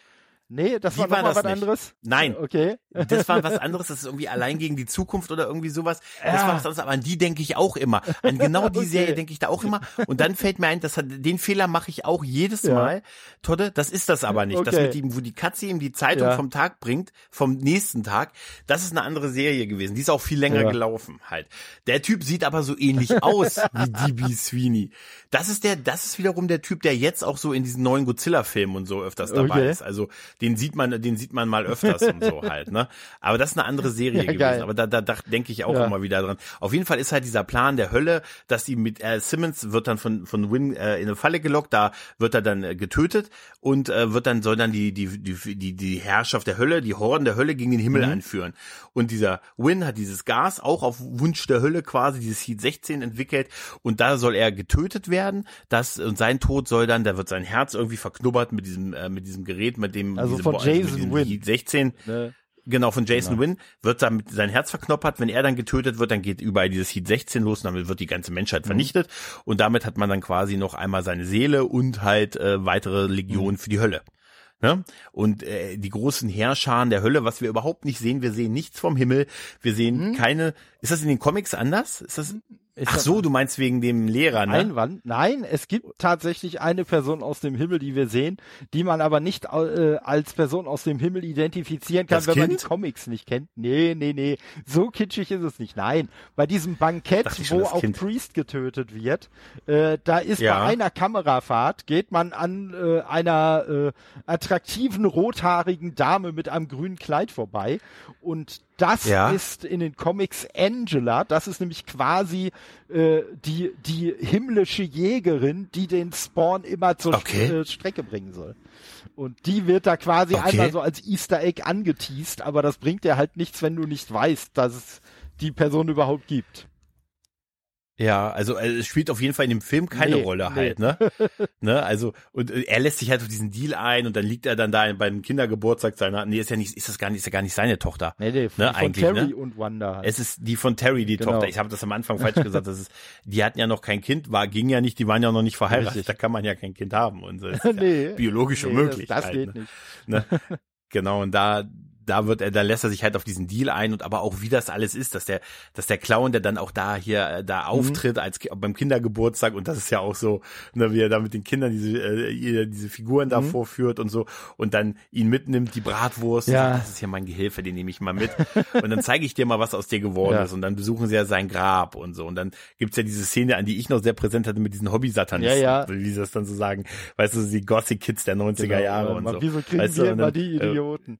[SPEAKER 1] Nee, das war, war das was nicht. anderes.
[SPEAKER 2] Nein.
[SPEAKER 1] Okay.
[SPEAKER 2] Das war was anderes. Das ist irgendwie allein gegen die Zukunft oder irgendwie sowas. Das ja. war was anderes. Aber an die denke ich auch immer. An genau die <laughs> okay. Serie denke ich da auch immer. Und dann fällt mir ein, das hat, den Fehler mache ich auch jedes ja. Mal. Todde, das ist das aber nicht. Okay. Das mit dem, wo die Katze ihm die Zeitung ja. vom Tag bringt, vom nächsten Tag, das ist eine andere Serie gewesen. Die ist auch viel länger gelaufen halt. Der Typ sieht aber so ähnlich aus <laughs> wie DB Sweeney. Das ist der, das ist wiederum der Typ, der jetzt auch so in diesen neuen Godzilla-Filmen und so öfters dabei okay. ist. Also den sieht man, den sieht man mal öfters und so <laughs> halt, ne? Aber das ist eine andere Serie ja, gewesen. Geil. Aber da, da, da denke ich auch ja. immer wieder dran. Auf jeden Fall ist halt dieser Plan der Hölle, dass die mit äh, Simmons wird dann von von Win äh, in eine Falle gelockt, da wird er dann äh, getötet und äh, wird dann soll dann die die die die die Herrschaft der Hölle, die Horden der Hölle gegen den Himmel mhm. anführen. Und dieser Win hat dieses Gas auch auf Wunsch der Hölle quasi dieses Heat 16 entwickelt und da soll er getötet werden. Das und sein Tod soll dann, da wird sein Herz irgendwie verknubbert mit diesem äh, mit diesem Gerät, mit dem
[SPEAKER 1] also von Jason Wynn.
[SPEAKER 2] Heat 16. Ne? Genau, von Jason genau. Wynn wird damit sein Herz verknoppert. Wenn er dann getötet wird, dann geht überall dieses Heat 16 los und damit wird die ganze Menschheit mhm. vernichtet. Und damit hat man dann quasi noch einmal seine Seele und halt äh, weitere Legionen mhm. für die Hölle. Ne? Und äh, die großen Heerscharen der Hölle, was wir überhaupt nicht sehen, wir sehen nichts vom Himmel, wir sehen mhm. keine. Ist das in den Comics anders? Ist das? Ach so, du meinst wegen dem Lehrer, ne?
[SPEAKER 1] Einwand? Nein, es gibt tatsächlich eine Person aus dem Himmel, die wir sehen, die man aber nicht äh, als Person aus dem Himmel identifizieren kann, das wenn kind? man die Comics nicht kennt. Nee, nee, nee. So kitschig ist es nicht. Nein. Bei diesem Bankett, wo auch kind. Priest getötet wird, äh, da ist ja. bei einer Kamerafahrt, geht man an äh, einer äh, attraktiven rothaarigen Dame mit einem grünen Kleid vorbei und das ja. ist in den Comics Angela. Das ist nämlich quasi äh, die, die himmlische Jägerin, die den Spawn immer zur okay. äh, Strecke bringen soll. Und die wird da quasi okay. einmal so als Easter Egg angeteased, aber das bringt dir halt nichts, wenn du nicht weißt, dass es die Person überhaupt gibt.
[SPEAKER 2] Ja, also, also es spielt auf jeden Fall in dem Film keine nee, Rolle halt, nee. ne? <laughs> ne? Also und äh, er lässt sich halt auf diesen Deal ein und dann liegt er dann da beim Kindergeburtstag seiner nee, ist ja nicht ist das gar nicht ist ja gar nicht seine Tochter.
[SPEAKER 1] Nee, nee, von, ne? von Eigentlich, Terry ne? und Wanda.
[SPEAKER 2] Halt. Es ist die von Terry die genau. Tochter. Ich habe das am Anfang falsch gesagt, das ist <laughs> die hatten ja noch kein Kind, war ging ja nicht, die waren ja noch nicht verheiratet, Richtig. da kann man ja kein Kind haben und so. <laughs> Nee, ja biologisch nee, unmöglich. Das, das halt, geht ne? nicht. Ne? Genau und da da wird er, da lässt er sich halt auf diesen Deal ein und aber auch wie das alles ist, dass der, dass der Clown, der dann auch da hier äh, da mhm. auftritt mhm. als beim Kindergeburtstag und das ist ja auch so, ne, wie er da mit den Kindern diese äh, diese Figuren da mhm. vorführt und so und dann ihn mitnimmt die Bratwurst, ja. das ist ja mein Gehilfe, den nehme ich mal mit <laughs> und dann zeige ich dir mal, was aus dir geworden ja. ist und dann besuchen sie ja sein Grab und so und dann gibt's ja diese Szene, an die ich noch sehr präsent hatte mit diesen Hobby-Satanisten,
[SPEAKER 1] ja, ja.
[SPEAKER 2] wie sie das dann so sagen, weißt du, die Gothic Kids der 90er genau, Jahre und so.
[SPEAKER 1] Wieso kriegen weißt wir immer die äh, Idioten?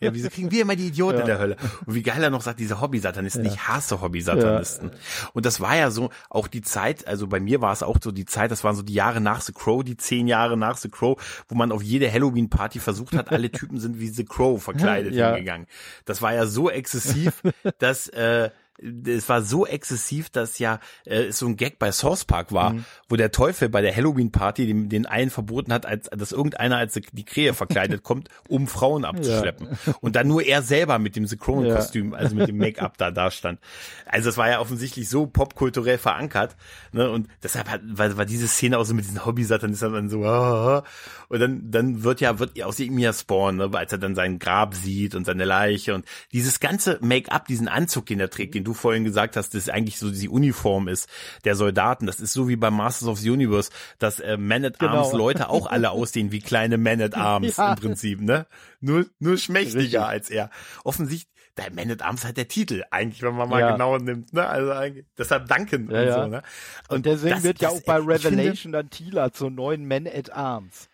[SPEAKER 2] Ja, wieso kriegen wir immer die Idioten ja. in der Hölle? Und wie geil er noch sagt, diese Hobby-Satanisten, ja. ich hasse Hobby-Satanisten. Ja. Und das war ja so auch die Zeit, also bei mir war es auch so die Zeit, das waren so die Jahre nach The Crow, die zehn Jahre nach The Crow, wo man auf jede Halloween-Party versucht hat, alle Typen sind wie The Crow verkleidet <laughs> hingegangen. Das war ja so exzessiv, <laughs> dass äh, es war so exzessiv, dass ja äh, so ein Gag bei Source Park war, mhm. wo der Teufel bei der Halloween Party den, den einen verboten hat, als dass irgendeiner als die Krähe verkleidet <laughs> kommt, um Frauen abzuschleppen. Ja. Und dann nur er selber mit dem The Kostüm, ja. also mit dem <laughs> Make-up da da stand. Also es war ja offensichtlich so popkulturell verankert, ne? Und deshalb hat, war, war diese Szene auch so mit diesen Hobby-Satanisten dann so, ah, und dann dann wird ja wird aus ihm ja Spawn, ne? als er dann sein Grab sieht und seine Leiche und dieses ganze Make-up, diesen Anzug, den er trägt, den du vorhin gesagt hast, das eigentlich so die Uniform ist der Soldaten. Das ist so wie bei Masters of the Universe, dass äh, Man at Arms genau. Leute auch alle aussehen wie kleine Man at <laughs> Arms ja. im Prinzip, ne? Nur nur schmächtiger Richtig. als er. Offensichtlich der Man at Arms hat der Titel, eigentlich, wenn man mal ja. genau nimmt, ne? Also eigentlich, deshalb danken
[SPEAKER 1] ja,
[SPEAKER 2] und so, ne?
[SPEAKER 1] Und, und deswegen das, wird ja auch bei Revelation finde, dann Tila zur neuen Man at Arms.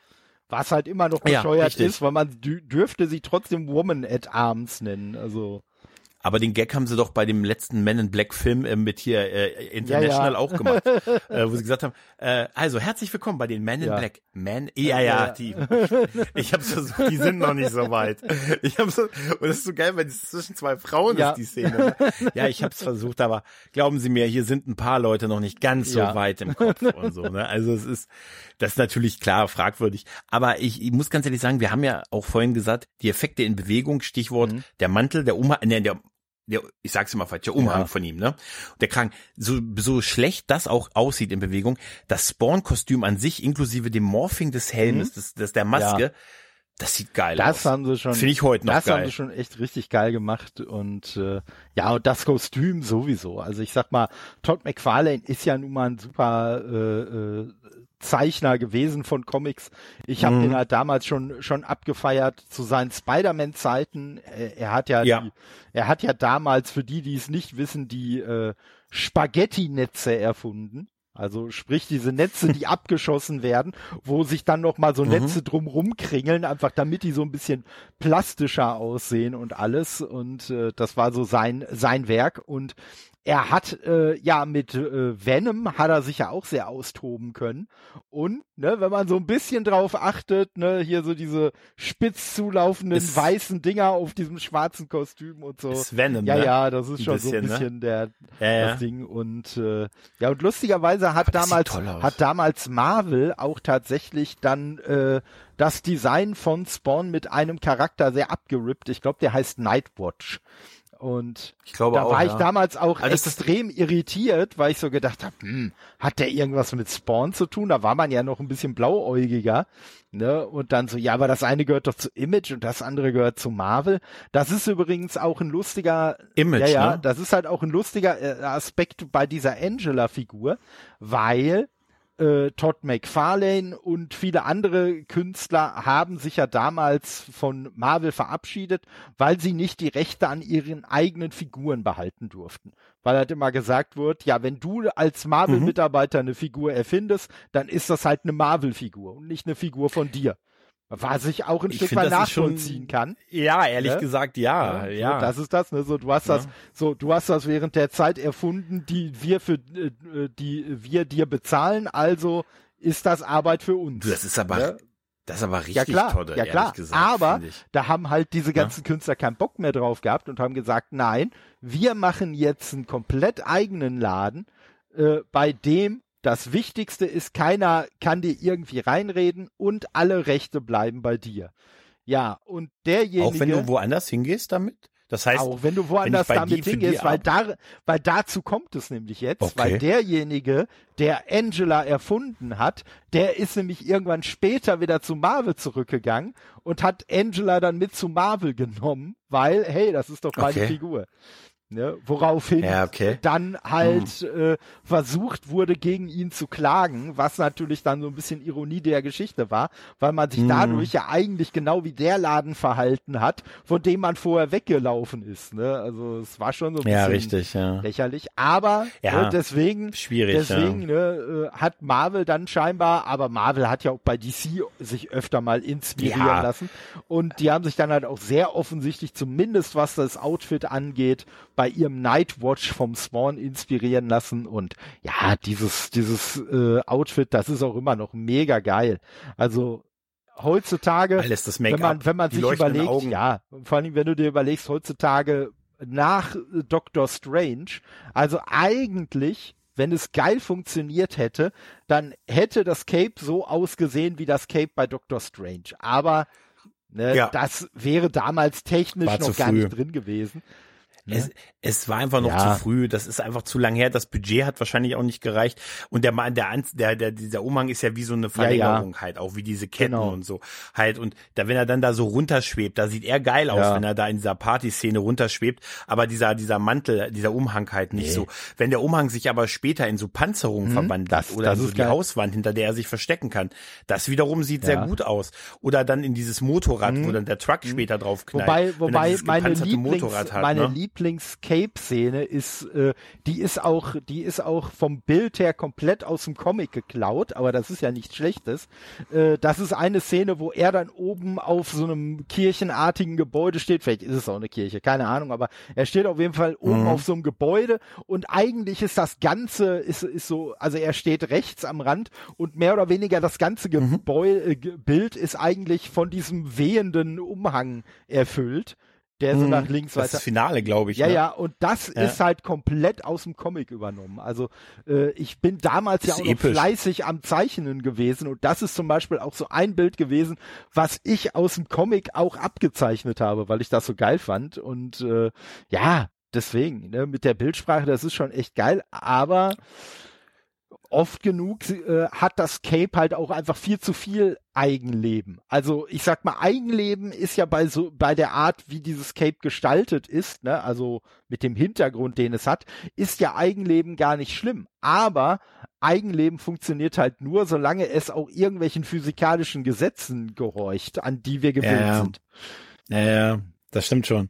[SPEAKER 1] Was halt immer noch bescheuert ist, weil man dürfte sie trotzdem Woman at Arms nennen, also.
[SPEAKER 2] Aber den Gag haben sie doch bei dem letzten Men in Black Film äh, mit hier äh, International ja, ja. auch gemacht, <laughs> äh, wo sie gesagt haben, äh, also herzlich willkommen bei den Men in Black. Men, ja, ja, die. <laughs> Ich habe versucht, die sind noch nicht so weit. Ich habe so, und das ist so geil, weil es zwischen zwei Frauen ist die Szene. Ja, ich habe es versucht, aber glauben Sie mir, hier sind ein paar Leute noch nicht ganz so weit im Kopf und so. Ne? Also es ist, das ist natürlich klar fragwürdig. Aber ich, ich muss ganz ehrlich sagen, wir haben ja auch vorhin gesagt, die Effekte in Bewegung, Stichwort mhm. der Mantel, der Umhang, ne, der der, ich sag's immer falsch, der Umhang ja. von ihm, ne? Der Kragen, so, so schlecht das auch aussieht in Bewegung, das Spawn-Kostüm an sich, inklusive dem Morphing des Helmes, mhm. des, des, der Maske, ja. das sieht geil
[SPEAKER 1] das
[SPEAKER 2] aus.
[SPEAKER 1] Das haben sie schon.
[SPEAKER 2] Finde ich heute noch
[SPEAKER 1] das
[SPEAKER 2] geil.
[SPEAKER 1] Das haben sie schon echt richtig geil gemacht und äh, ja, und das Kostüm sowieso. Also ich sag mal, Todd McFarlane ist ja nun mal ein super äh, äh, Zeichner gewesen von Comics. Ich habe mhm. den halt damals schon schon abgefeiert zu seinen Spider-Man-Zeiten. Er, er, hat ja, ja. Die, er hat ja damals für die, die es nicht wissen, die äh, Spaghetti-Netze erfunden. Also sprich diese Netze, die <laughs> abgeschossen werden, wo sich dann noch mal so mhm. Netze drumrum kringeln, einfach damit die so ein bisschen plastischer aussehen und alles. Und äh, das war so sein sein Werk. Und er hat äh, ja mit äh, Venom hat er sich ja auch sehr austoben können und ne, wenn man so ein bisschen drauf achtet, ne, hier so diese spitz zulaufenden ist, weißen Dinger auf diesem schwarzen Kostüm und so.
[SPEAKER 2] Ist Venom,
[SPEAKER 1] ja,
[SPEAKER 2] ne?
[SPEAKER 1] ja, das ist ein schon bisschen, so ein bisschen ne? der
[SPEAKER 2] ja, ja.
[SPEAKER 1] das Ding und äh, ja und lustigerweise hat damals hat damals Marvel auch tatsächlich dann äh, das Design von Spawn mit einem Charakter sehr abgerippt. Ich glaube, der heißt Nightwatch. Und
[SPEAKER 2] ich glaube
[SPEAKER 1] da
[SPEAKER 2] auch,
[SPEAKER 1] war
[SPEAKER 2] ja.
[SPEAKER 1] ich damals auch also extrem irritiert, weil ich so gedacht habe, hm, hat der irgendwas mit Spawn zu tun? Da war man ja noch ein bisschen blauäugiger. Ne? Und dann so, ja, aber das eine gehört doch zu Image und das andere gehört zu Marvel. Das ist übrigens auch ein lustiger
[SPEAKER 2] Image,
[SPEAKER 1] ja, ja,
[SPEAKER 2] ne?
[SPEAKER 1] das ist halt auch ein lustiger äh, Aspekt bei dieser Angela-Figur, weil äh, Todd McFarlane und viele andere Künstler haben sich ja damals von Marvel verabschiedet, weil sie nicht die Rechte an ihren eigenen Figuren behalten durften. Weil halt immer gesagt wird, ja, wenn du als Marvel-Mitarbeiter eine Figur erfindest, dann ist das halt eine Marvel-Figur und nicht eine Figur von dir. Was ich auch ein ich Stück weit nachvollziehen schon, kann.
[SPEAKER 2] Ja, ehrlich ne? gesagt, ja, ja. ja.
[SPEAKER 1] Das ist das, ne? So, du hast ja. das, so, du hast das während der Zeit erfunden, die wir für, äh, die wir dir bezahlen, also ist das Arbeit für uns.
[SPEAKER 2] Das ist aber, ne? das ist aber richtig
[SPEAKER 1] ja, klar,
[SPEAKER 2] toll,
[SPEAKER 1] ja, klar. Gesagt, aber da haben halt diese ganzen ja? Künstler keinen Bock mehr drauf gehabt und haben gesagt, nein, wir machen jetzt einen komplett eigenen Laden, äh, bei dem das Wichtigste ist, keiner kann dir irgendwie reinreden und alle Rechte bleiben bei dir. Ja, und derjenige.
[SPEAKER 2] Auch wenn du woanders hingehst damit? Das heißt,
[SPEAKER 1] auch wenn du woanders wenn damit hingehst, weil da, weil dazu kommt es nämlich jetzt, okay. weil derjenige, der Angela erfunden hat, der ist nämlich irgendwann später wieder zu Marvel zurückgegangen und hat Angela dann mit zu Marvel genommen, weil, hey, das ist doch meine okay. Figur. Ne, woraufhin
[SPEAKER 2] ja, okay.
[SPEAKER 1] dann halt hm. äh, versucht wurde, gegen ihn zu klagen, was natürlich dann so ein bisschen Ironie der Geschichte war, weil man sich hm. dadurch ja eigentlich genau wie der Laden verhalten hat, von dem man vorher weggelaufen ist. Ne? Also es war schon so ein
[SPEAKER 2] ja,
[SPEAKER 1] bisschen
[SPEAKER 2] richtig, ja.
[SPEAKER 1] lächerlich. Aber
[SPEAKER 2] ja,
[SPEAKER 1] ne, deswegen,
[SPEAKER 2] schwierig,
[SPEAKER 1] deswegen ne, äh, hat Marvel dann scheinbar, aber Marvel hat ja auch bei DC sich öfter mal inspirieren lassen. Und die haben sich dann halt auch sehr offensichtlich, zumindest was das Outfit angeht, bei ihrem Nightwatch vom Spawn inspirieren lassen und ja, dieses, dieses äh, Outfit, das ist auch immer noch mega geil. Also heutzutage, wenn man, wenn man sich überlegt, Augen. ja, vor allem wenn du dir überlegst, heutzutage nach Doctor Strange, also eigentlich wenn es geil funktioniert hätte, dann hätte das Cape so ausgesehen wie das Cape bei Doctor Strange. Aber ne, ja. das wäre damals technisch War noch gar nicht drin gewesen.
[SPEAKER 2] Es, es war einfach noch ja. zu früh. Das ist einfach zu lang her. Das Budget hat wahrscheinlich auch nicht gereicht. Und der Mann, der, der, der, dieser Umhang ist ja wie so eine Verlängerung ja, ja. halt, auch wie diese Ketten genau. und so halt. Und da, wenn er dann da so runterschwebt, da sieht er geil aus, wenn er da in dieser Partyszene runterschwebt. Aber dieser, dieser Mantel, dieser Umhang halt nicht nee. so. Wenn der Umhang sich aber später in so Panzerungen mhm, verwandelt das, oder das so die geil. Hauswand, hinter der er sich verstecken kann, das wiederum sieht sehr gut aus. Oder dann in dieses Motorrad, mhm. wo dann der Truck mhm. später drauf knallt.
[SPEAKER 1] Wobei, wobei meine, Lieblings,
[SPEAKER 2] hat,
[SPEAKER 1] meine
[SPEAKER 2] ne?
[SPEAKER 1] Lieblings Lieblings-Cape-Szene ist, äh, die ist auch, die ist auch vom Bild her komplett aus dem Comic geklaut, aber das ist ja nichts Schlechtes. Äh, das ist eine Szene, wo er dann oben auf so einem kirchenartigen Gebäude steht. Vielleicht ist es auch eine Kirche, keine Ahnung, aber er steht auf jeden Fall oben mhm. auf so einem Gebäude und eigentlich ist das Ganze, ist, ist so, also er steht rechts am Rand und mehr oder weniger das ganze mhm. Gebäude, äh, Bild ist eigentlich von diesem wehenden Umhang erfüllt der so mhm. nach links
[SPEAKER 2] weiter. Das ist Finale, glaube ich.
[SPEAKER 1] Ja, ne? ja, und das ja. ist halt komplett aus dem Comic übernommen. Also äh, ich bin damals ja auch noch fleißig am Zeichnen gewesen und das ist zum Beispiel auch so ein Bild gewesen, was ich aus dem Comic auch abgezeichnet habe, weil ich das so geil fand. Und äh, ja, deswegen, ne, mit der Bildsprache, das ist schon echt geil, aber oft genug äh, hat das Cape halt auch einfach viel zu viel Eigenleben. Also ich sag mal, Eigenleben ist ja bei so bei der Art, wie dieses Cape gestaltet ist, ne, also mit dem Hintergrund, den es hat, ist ja Eigenleben gar nicht schlimm. Aber Eigenleben funktioniert halt nur, solange es auch irgendwelchen physikalischen Gesetzen gehorcht, an die wir gewöhnt
[SPEAKER 2] ja,
[SPEAKER 1] sind.
[SPEAKER 2] Ja, ja, das stimmt schon.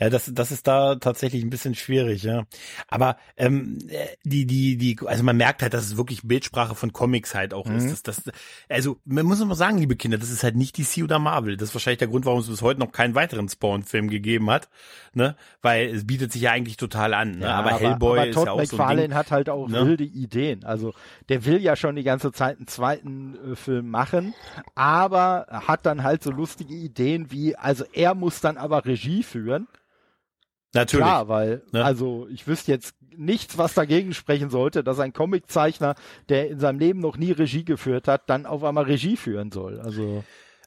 [SPEAKER 2] Ja, das, das ist da tatsächlich ein bisschen schwierig, ja. Aber ähm, die, die, die, also man merkt halt, dass es wirklich Bildsprache von Comics halt auch mhm. ist. Das, das, also man muss mal sagen, liebe Kinder, das ist halt nicht DC oder Marvel. Das ist wahrscheinlich der Grund, warum es bis heute noch keinen weiteren Spawn-Film gegeben hat, ne? Weil es bietet sich ja eigentlich total an. Ne?
[SPEAKER 1] Ja, aber, aber Hellboy aber Todd ist ja auch McFarlane so ein Ding, hat halt auch ne? wilde Ideen. Also der will ja schon die ganze Zeit einen zweiten äh, Film machen, aber hat dann halt so lustige Ideen wie, also er muss dann aber Regie führen
[SPEAKER 2] Natürlich.
[SPEAKER 1] Klar, weil, ne? also ich wüsste jetzt nichts, was dagegen sprechen sollte, dass ein Comiczeichner, der in seinem Leben noch nie Regie geführt hat, dann auf einmal Regie führen soll. Also.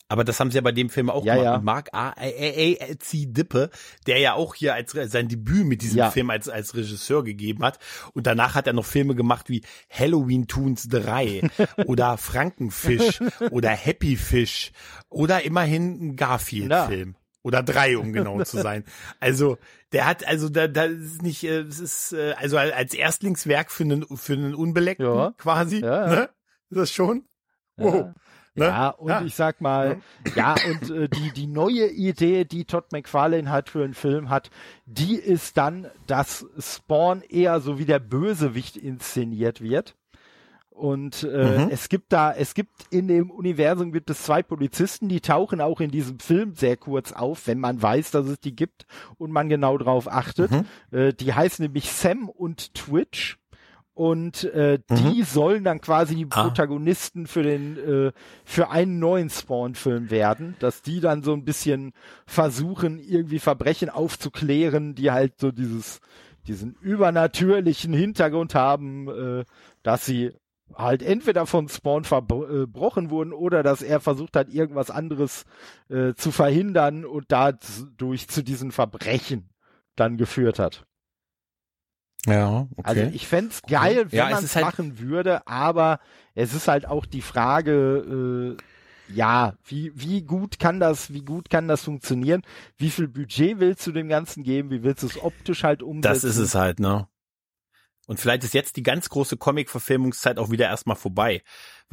[SPEAKER 2] Aber das haben sie ja bei dem Film auch
[SPEAKER 1] ja,
[SPEAKER 2] gemacht.
[SPEAKER 1] Ja.
[SPEAKER 2] Mark A. A. A. C. Dippe, der ja auch hier als sein Debüt mit diesem ja. Film als, als Regisseur gegeben hat. Und danach hat er noch Filme gemacht wie Halloween Toons 3 <laughs> oder Frankenfisch oder Happy Fish oder immerhin ein Garfield-Film. Oder drei, um genau zu sein. <laughs> Also, der hat, also da, da ist nicht, äh, es ist, äh, also als Erstlingswerk für einen, für einen Unbeleckten ja. quasi, ja, ja. ne? Ist das schon?
[SPEAKER 1] Wow. Ja. Ne? Ja, und ja. ich sag mal, ja, und äh, die, die neue Idee, die Todd McFarlane halt für einen Film hat, die ist dann, dass Spawn eher so wie der Bösewicht inszeniert wird. Und äh, mhm. es gibt da, es gibt in dem Universum gibt es zwei Polizisten, die tauchen auch in diesem Film sehr kurz auf, wenn man weiß, dass es die gibt und man genau drauf achtet. Mhm. Äh, die heißen nämlich Sam und Twitch. Und äh, mhm. die sollen dann quasi die ah. Protagonisten für den äh, für einen neuen Spawn-Film werden, dass die dann so ein bisschen versuchen, irgendwie Verbrechen aufzuklären, die halt so dieses diesen übernatürlichen Hintergrund haben, äh, dass sie halt entweder von Spawn verbrochen wurden oder dass er versucht hat, irgendwas anderes äh, zu verhindern und dadurch zu diesen Verbrechen dann geführt hat.
[SPEAKER 2] Ja, okay.
[SPEAKER 1] Also ich fände geil, okay. wenn ja, man es halt machen würde, aber es ist halt auch die Frage, äh, ja, wie, wie gut kann das, wie gut kann das funktionieren? Wie viel Budget willst du dem Ganzen geben? Wie willst du es optisch halt umsetzen?
[SPEAKER 2] Das ist es halt, ne? Und vielleicht ist jetzt die ganz große Comic-Verfilmungszeit auch wieder erstmal vorbei.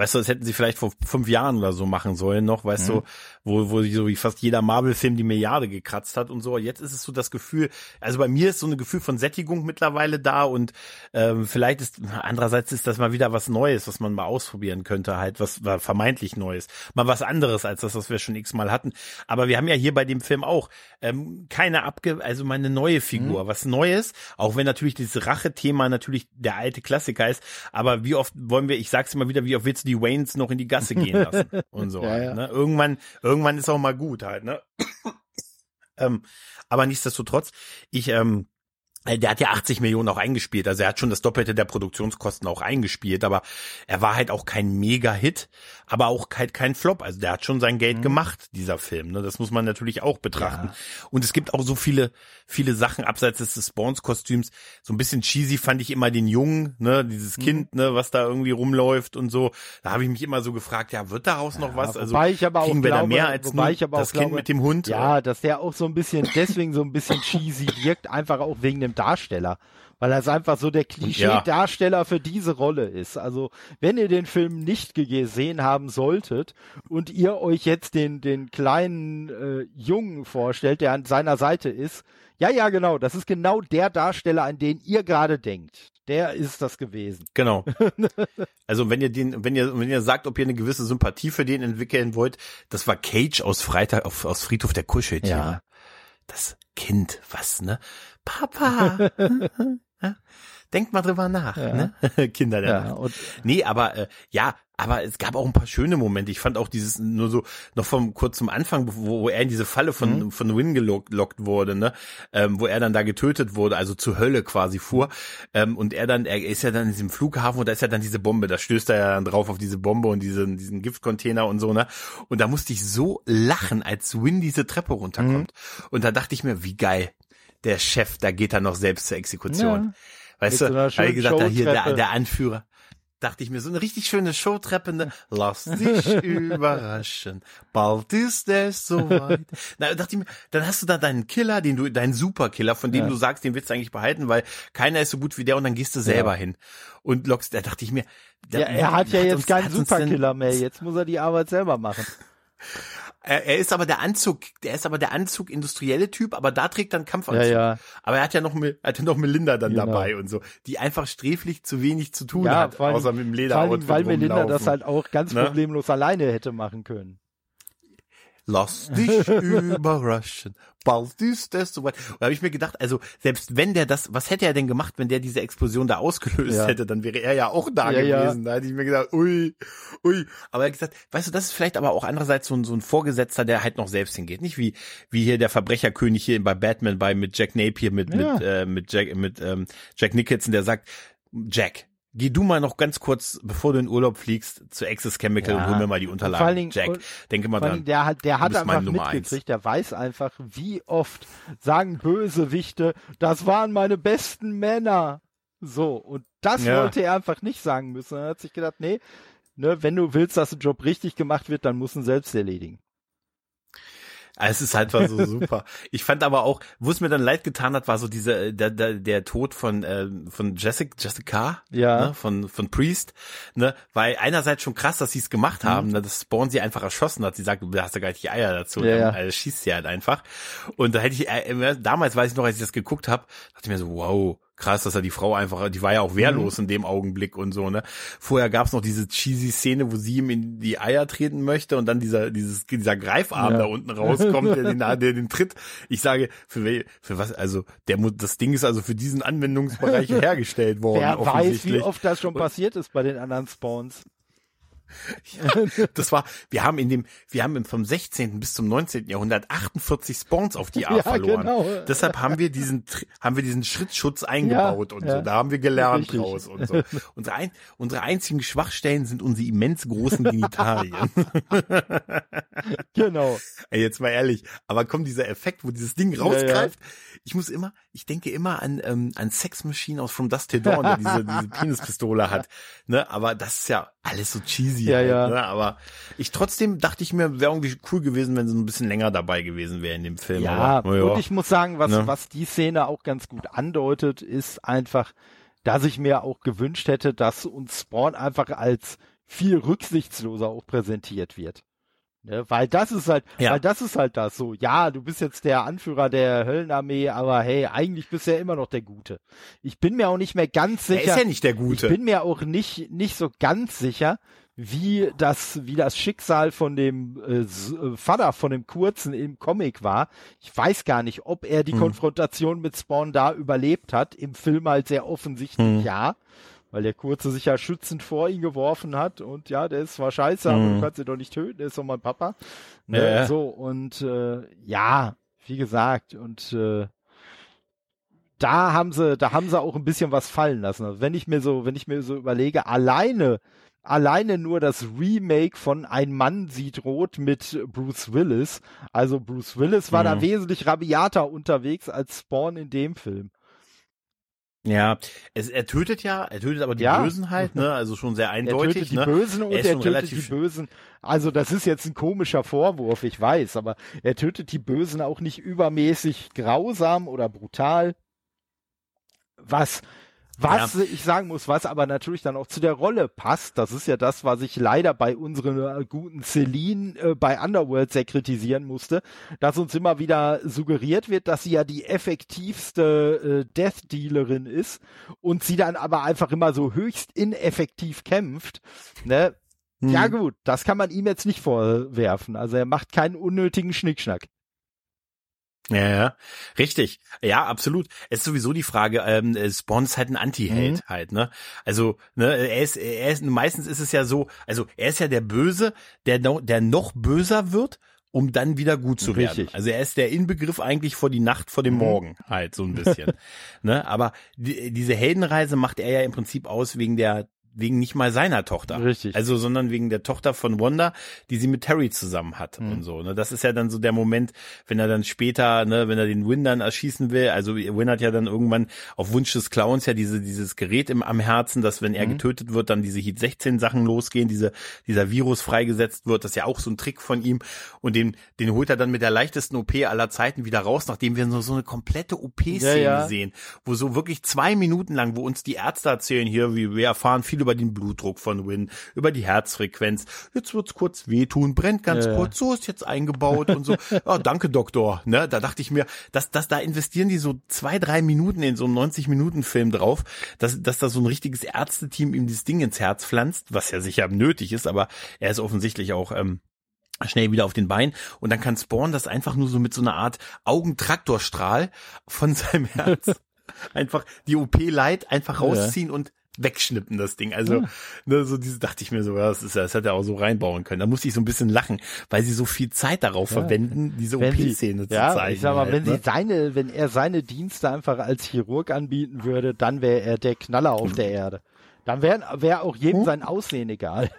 [SPEAKER 2] Weißt du, das hätten sie vielleicht vor fünf Jahren oder so machen sollen noch, weißt mhm. du, wo, wo so wie fast jeder Marvel-Film die Milliarde gekratzt hat und so. Jetzt ist es so das Gefühl, also bei mir ist so ein Gefühl von Sättigung mittlerweile da und ähm, vielleicht ist, andererseits ist das mal wieder was Neues, was man mal ausprobieren könnte, halt, was war vermeintlich Neues. Mal was anderes als das, was wir schon x-mal hatten. Aber wir haben ja hier bei dem Film auch ähm, keine abge, also mal eine neue Figur, mhm. was Neues, auch wenn natürlich dieses Rache-Thema natürlich der alte Klassiker ist. Aber wie oft wollen wir, ich sag's immer wieder, wie oft willst du die Waynes noch in die Gasse gehen lassen <laughs> und so. ja, halt, ne? Irgendwann, irgendwann ist auch mal gut halt, ne? ähm, aber nichtsdestotrotz, ich ähm, äh, der hat ja 80 Millionen auch eingespielt, also er hat schon das Doppelte der Produktionskosten auch eingespielt, aber er war halt auch kein Mega-Hit, aber auch halt kein Flop. Also der hat schon sein Geld mhm. gemacht, dieser Film. Ne? Das muss man natürlich auch betrachten. Ja. Und es gibt auch so viele, viele Sachen abseits des Spawns-Kostüms. So ein bisschen cheesy fand ich immer den Jungen, ne, dieses mhm. Kind, ne, was da irgendwie rumläuft und so. Da habe ich mich immer so gefragt, ja, wird daraus noch was?
[SPEAKER 1] Also ich aber
[SPEAKER 2] kriegen
[SPEAKER 1] auch
[SPEAKER 2] wir
[SPEAKER 1] glaube,
[SPEAKER 2] da mehr als nur das Kind mit dem Hund?
[SPEAKER 1] Ja, dass der auch so ein bisschen, deswegen so ein bisschen cheesy wirkt, einfach auch wegen dem Darsteller weil er einfach so der Klischee-Darsteller ja. für diese Rolle ist. Also wenn ihr den Film nicht gesehen haben solltet und ihr euch jetzt den den kleinen äh, Jungen vorstellt, der an seiner Seite ist, Ja, ja, genau. Das ist genau der Darsteller, an den ihr gerade denkt. Der ist das gewesen.
[SPEAKER 2] Genau. <laughs> also wenn ihr den, wenn ihr, wenn ihr sagt, ob ihr eine gewisse Sympathie für den entwickeln wollt, das war Cage aus Freitag, auf, aus Friedhof der Kuscheltiere. Ja. Das Kind, was, ne? Papa. <laughs> Denkt mal drüber nach, ja. ne? <laughs> Kinder der ja, Nacht. Nee, aber äh, ja, aber es gab auch ein paar schöne Momente. Ich fand auch dieses nur so noch vom kurz zum Anfang, wo, wo er in diese Falle von mhm. von Win gelockt wurde, ne, ähm, wo er dann da getötet wurde, also zur Hölle quasi fuhr. Ähm, und er dann, er ist ja dann in diesem Flughafen und da ist ja dann diese Bombe, da stößt er ja dann drauf auf diese Bombe und diesen diesen Giftcontainer und so, ne. Und da musste ich so lachen, als Win diese Treppe runterkommt. Mhm. Und da dachte ich mir, wie geil, der Chef, da geht er noch selbst zur Exekution. Ja. Weißt Mit du, so ich gesagt, da hier der, der Anführer. Dachte ich mir, so eine richtig schöne Showtreppe, ne? Lass dich <laughs> überraschen. Bald ist es soweit. Na, dachte ich mir, dann hast du da deinen Killer, den du, deinen Superkiller, von dem ja. du sagst, den willst du eigentlich behalten, weil keiner ist so gut wie der und dann gehst du selber ja. hin. Und lockst, da dachte ich mir,
[SPEAKER 1] ja, er hat ja hat jetzt uns, keinen Superkiller mehr, jetzt muss er die Arbeit selber machen. <laughs>
[SPEAKER 2] Er, er ist aber der Anzug, der ist aber der Anzug industrielle Typ, aber da trägt dann Kampfanzug. Ja, ja. Aber er hat ja noch, er hat ja noch Melinda dann genau. dabei und so, die einfach sträflich zu wenig zu tun ja, hat, allem, außer mit dem Leder. Vor allem,
[SPEAKER 1] weil Melinda das halt auch ganz ne? problemlos alleine hätte machen können.
[SPEAKER 2] Lass dich <laughs> überraschen. Bald ist es soweit. Und da habe ich mir gedacht, also selbst wenn der das, was hätte er denn gemacht, wenn der diese Explosion da ausgelöst ja. hätte, dann wäre er ja auch da ja, gewesen. Ja. Da hätte ich mir gedacht, ui, ui. Aber er hat gesagt, weißt du, das ist vielleicht aber auch andererseits so ein, so ein Vorgesetzter, der halt noch selbst hingeht. Nicht wie, wie hier der Verbrecherkönig hier bei Batman bei mit Jack Napier, mit, mit, äh, mit Jack, mit ähm, Jack Nicholson, der sagt, Jack, Geh du mal noch ganz kurz, bevor du in Urlaub fliegst, zu Access Chemical ja. und hol mir mal die Unterlagen. Vor Dingen, Jack, denke mal dran.
[SPEAKER 1] Der hat, der hat einfach mitgekriegt, eins. der weiß einfach, wie oft sagen Bösewichte, das waren meine besten Männer. So, und das ja. wollte er einfach nicht sagen müssen. Er hat sich gedacht, nee, ne, wenn du willst, dass der Job richtig gemacht wird, dann muss ihn selbst erledigen. <laughs>
[SPEAKER 2] Es ist halt so super. Ich fand aber auch, wo es mir dann leid getan hat, war so diese äh, der, der, der Tod von äh, von Jessica Jessica
[SPEAKER 1] ja.
[SPEAKER 2] ne, von von Priest, ne, weil einerseits schon krass, dass sie es gemacht haben, mhm. ne, dass Spawn sie einfach erschossen hat. Sie sagt, du hast ja gar nicht die Eier dazu, ja, dann, also schießt sie halt einfach. Und da hätte ich äh, damals weiß ich noch, als ich das geguckt habe, dachte ich mir so, wow, krass, dass er die Frau einfach, die war ja auch wehrlos mhm. in dem Augenblick und so, ne? Vorher gab's noch diese cheesy Szene, wo sie ihm in die Eier treten möchte und dann dieser, dieses, dieser Greifarm ja. da unten rauskommt, der den, <laughs> der den tritt. Ich sage, für, für was, also, der, das Ding ist also für diesen Anwendungsbereich <laughs> hergestellt worden.
[SPEAKER 1] Wer weiß, wie oft das schon passiert ist bei den anderen Spawns. <laughs>
[SPEAKER 2] Ja, das war, wir haben in dem, wir haben vom 16. bis zum 19. Jahrhundert 48 Spawns auf die A <laughs> ja, verloren. Genau. Deshalb haben wir diesen, haben wir diesen Schrittschutz eingebaut ja, und so. Da haben wir gelernt Richtig. draus und so. Unsere, ein, unsere einzigen Schwachstellen sind unsere immens großen Genitalien. <laughs>
[SPEAKER 1] genau.
[SPEAKER 2] Ey, jetzt mal ehrlich. Aber kommt dieser Effekt, wo dieses Ding rausgreift. Ich muss immer, ich denke immer an, ähm, an Sex Machine aus From Dust Till Dawn, der diese, diese <laughs> Penispistole hat. Ne, aber das ist ja alles so cheesy.
[SPEAKER 1] Ja, halt, ja.
[SPEAKER 2] Ne? Aber ich trotzdem dachte ich mir, wäre irgendwie cool gewesen, wenn sie ein bisschen länger dabei gewesen wäre in dem Film.
[SPEAKER 1] Ja, aber, ja. und ich muss sagen, was, ne? was die Szene auch ganz gut andeutet, ist einfach, dass ich mir auch gewünscht hätte, dass uns Spawn einfach als viel rücksichtsloser auch präsentiert wird. Ne, weil das ist halt, ja. weil das ist halt das so. Ja, du bist jetzt der Anführer der Höllenarmee, aber hey, eigentlich bist du ja immer noch der Gute. Ich bin mir auch nicht mehr ganz sicher. Er
[SPEAKER 2] ist ja nicht der Gute.
[SPEAKER 1] Ich bin mir auch nicht, nicht so ganz sicher, wie das, wie das Schicksal von dem äh, äh, Vater von dem Kurzen im Comic war. Ich weiß gar nicht, ob er die hm. Konfrontation mit Spawn da überlebt hat. Im Film halt sehr offensichtlich hm. ja weil der Kurze sich ja schützend vor ihn geworfen hat und ja, der ist zwar scheiße, mhm. aber du mhm. kannst ihn doch nicht töten, der ist doch mein Papa. Ne? Ja. So, und äh, ja, wie gesagt, und äh, da haben sie, da haben sie auch ein bisschen was fallen lassen. Also wenn ich mir so, wenn ich mir so überlege, alleine, alleine nur das Remake von Ein Mann sieht rot mit Bruce Willis. Also Bruce Willis war mhm. da wesentlich rabiater unterwegs als Spawn in dem Film.
[SPEAKER 2] Ja, es, er tötet ja, er tötet aber die ja. Bösen halt, ne? Also schon sehr eindeutig. <laughs>
[SPEAKER 1] Er tötet die
[SPEAKER 2] ne?
[SPEAKER 1] Bösen und er, er tötet die Bösen. Also das ist jetzt ein komischer Vorwurf, ich weiß, aber er tötet die Bösen auch nicht übermäßig grausam oder brutal. Was Was ja. ich sagen muss, was aber natürlich dann auch zu der Rolle passt, das ist ja das, was ich leider bei unseren guten Celine äh, bei Underworld sehr kritisieren musste, dass uns immer wieder suggeriert wird, dass sie ja die effektivste äh, Death Dealerin ist und sie dann aber einfach immer so höchst ineffektiv kämpft. Ne? Hm. Ja gut, das kann man ihm jetzt nicht vorwerfen. Also er macht keinen unnötigen Schnickschnack.
[SPEAKER 2] Ja, ja, richtig. Ja, absolut. Es ist sowieso die Frage, ähm, Spawn ist halt ein Anti-Held mhm. halt, ne? Also, ne, er ist, er ist, meistens ist es ja so, also er ist ja der Böse, der noch, der noch böser wird, um dann wieder gut zu werden. Richtig. Also er ist der Inbegriff eigentlich vor die Nacht vor dem mhm. Morgen halt so ein bisschen. <laughs> ne? Aber die, diese Heldenreise macht er ja im Prinzip aus wegen der wegen nicht mal seiner Tochter.
[SPEAKER 1] Richtig.
[SPEAKER 2] Also, sondern wegen der Tochter von Wanda, die sie mit Terry zusammen hat mhm. und so. Ne? Das ist ja dann so der Moment, wenn er dann später, ne, wenn er den Win dann erschießen will. Also Win hat ja dann irgendwann auf Wunsch des Clowns ja diese, dieses Gerät im, am Herzen, dass wenn er mhm. getötet wird, dann diese Heat 16 Sachen losgehen, diese, dieser Virus freigesetzt wird. Das ist ja auch so ein Trick von ihm. Und den, den holt er dann mit der leichtesten OP aller Zeiten wieder raus, nachdem wir so, so eine komplette OP-Szene ja, ja. sehen, wo so wirklich zwei Minuten lang, wo uns die Ärzte erzählen hier, wie wir erfahren viel über den Blutdruck von Win, über die Herzfrequenz. Jetzt wird's kurz wehtun, brennt ganz ja, kurz, so ist jetzt eingebaut und so. <laughs> oh, danke, Doktor. Ne, da dachte ich mir, dass, dass da investieren die so zwei, drei Minuten in so einem 90-Minuten-Film drauf, dass, dass da so ein richtiges Ärzteteam ihm dieses Ding ins Herz pflanzt, was ja sicher nötig ist, aber er ist offensichtlich auch ähm, schnell wieder auf den Beinen und dann kann Spawn das einfach nur so mit so einer Art Augentraktorstrahl von seinem Herz <laughs> einfach die OP Light einfach rausziehen ja. und wegschnippen, das Ding. Also, ja. ne, so diese dachte ich mir so, ja, das ist das hätte er auch so reinbauen können. Da musste ich so ein bisschen lachen, weil sie so viel Zeit darauf ja. verwenden, diese OP-Szene zu ja, zeigen.
[SPEAKER 1] Ich sag mal, halt, wenn ne? sie seine, wenn er seine Dienste einfach als Chirurg anbieten würde, dann wäre er der Knaller auf der Erde. Dann wäre wär auch jedem hm? sein Aussehen egal.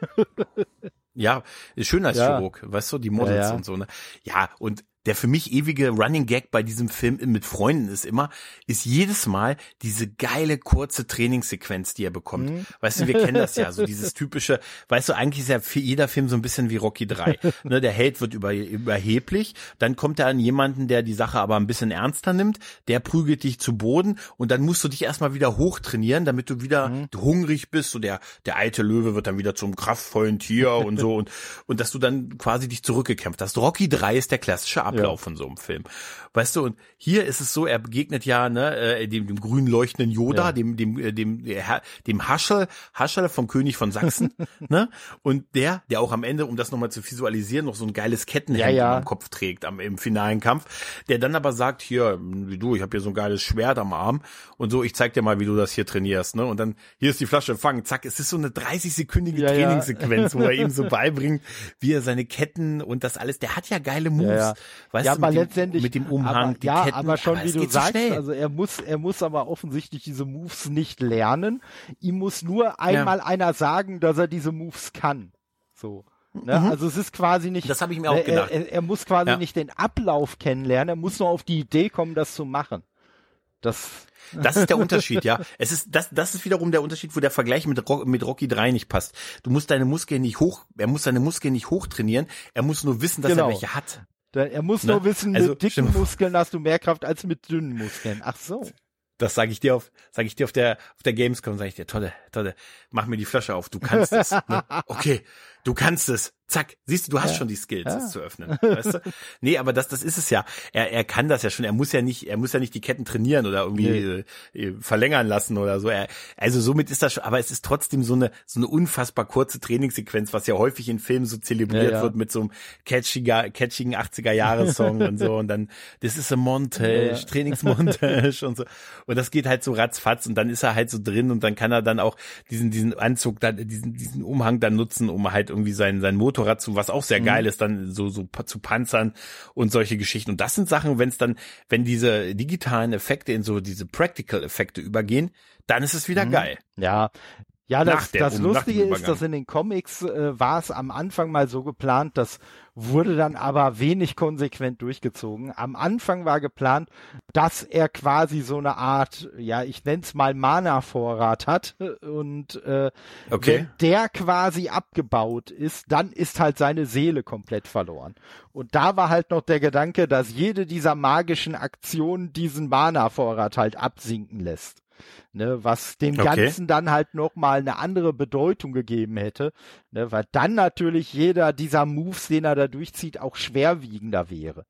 [SPEAKER 2] Ja, ist schön als ja. Chirurg, weißt du, die Models ja, ja. und so, ne? Ja, und der für mich ewige Running Gag bei diesem Film mit Freunden ist immer, ist jedes Mal diese geile kurze Trainingssequenz, die er bekommt. Mhm. Weißt du, wir kennen das ja, so <laughs> dieses typische, weißt du, eigentlich ist ja für jeder Film so ein bisschen wie Rocky 3. ne, der Held wird über, überheblich, dann kommt er an jemanden, der die Sache aber ein bisschen ernster nimmt, der prügelt dich zu Boden und dann musst du dich erstmal wieder hochtrainieren, damit du wieder mhm. hungrig bist. So der, der alte Löwe wird dann wieder zum kraftvollen Tier und so <laughs> und, und dass du dann quasi dich zurückgekämpft hast. Rocky 3 ist der klassische Ablauf ja. von so einem Film. Weißt du, und hier ist es so, er begegnet ja ne, äh, dem, dem grün leuchtenden Yoda, ja. dem, dem, äh, dem, dem Haschel, Haschel vom König von Sachsen, <laughs> ne? Und der, der auch am Ende, um das nochmal zu visualisieren, noch so ein geiles Kettenhemd ja, am Kopf trägt am, im finalen Kampf, der dann aber sagt, hier, wie du, ich habe hier so ein geiles Schwert am Arm und so, ich zeig dir mal, wie du das hier trainierst, ne? Und dann, hier ist die Flasche empfangen, zack, es ist so eine 30-sekündige Trainingssequenz, wo er ihm so <laughs> beibringt, wie er seine Ketten und das alles, der hat ja geile Moves.
[SPEAKER 1] Weißt ja, du, aber letztendlich mit dem Umhang, aber, die ja, Ketten, aber schon aber wie du sagst, so also er muss, er muss aber offensichtlich diese Moves nicht lernen. Ihm muss nur einmal ja. einer sagen, dass er diese Moves kann. So. Ne? Mhm. Also es ist quasi nicht.
[SPEAKER 2] Das habe ich mir auch gedacht.
[SPEAKER 1] Er, er muss quasi ja. nicht den Ablauf kennenlernen, er muss nur auf die Idee kommen, das zu machen. Das.
[SPEAKER 2] Das ist der <laughs> Unterschied, ja. Es ist, das, das ist wiederum der Unterschied, wo der Vergleich mit, Rock, mit Rocky 3 nicht passt. Du musst deine Muskeln nicht hoch, er muss seine Muskeln nicht hochtrainieren, er muss nur wissen, dass genau. er welche hat.
[SPEAKER 1] Er muss ne? nur wissen, also, mit dicken. Muskeln hast du mehr Kraft als mit dünnen Muskeln. Ach so.
[SPEAKER 2] Das sage ich dir auf, sage ich dir auf der auf der Gamescom, sage ich dir, tolle, tolle, mach mir die Flasche auf, du kannst es. Ne? <laughs> Okay, du kannst es zack, siehst du, du hast ja. schon die Skills, ja. es zu öffnen. Weißt du? <laughs> Nee, aber das, das ist es ja. Er, er kann das ja schon. Er muss ja nicht, er muss ja nicht die Ketten trainieren oder irgendwie nee. äh, verlängern lassen oder so. Er, also somit ist das schon, aber es ist trotzdem so eine, so eine unfassbar kurze Trainingssequenz, was ja häufig in Filmen so zelebriert ja, wird mit so einem catchiger, catchigen 80er Jahre Song <laughs> und so. Und dann, das ist ein Montage, Trainingsmontage und so. Und das geht halt so ratzfatz und dann ist er halt so drin und dann kann er dann auch diesen, diesen Anzug, dann, diesen, diesen Umhang dann nutzen, um halt irgendwie seinen, seinen Motor Motorrad zu, was auch sehr mhm. geil ist, dann so, so zu Panzern und solche Geschichten. Und das sind Sachen, wenn es dann, wenn diese digitalen Effekte in so diese Practical-Effekte übergehen, dann ist es wieder mhm. geil.
[SPEAKER 1] Ja, ja, das, das Lustige ist, dass in den Comics äh, war es am Anfang mal so geplant, das wurde dann aber wenig konsequent durchgezogen. Am Anfang war geplant, dass er quasi so eine Art, ja, ich nenn's mal Mana-Vorrat hat und äh, okay. wenn der quasi abgebaut ist, dann ist halt seine Seele komplett verloren. Und da war halt noch der Gedanke, dass jede dieser magischen Aktionen diesen Mana-Vorrat halt absinken lässt. Ne, was dem
[SPEAKER 2] Okay.
[SPEAKER 1] Ganzen dann halt nochmal eine andere Bedeutung gegeben hätte, ne, weil dann natürlich jeder dieser Moves, den er da durchzieht, auch schwerwiegender wäre.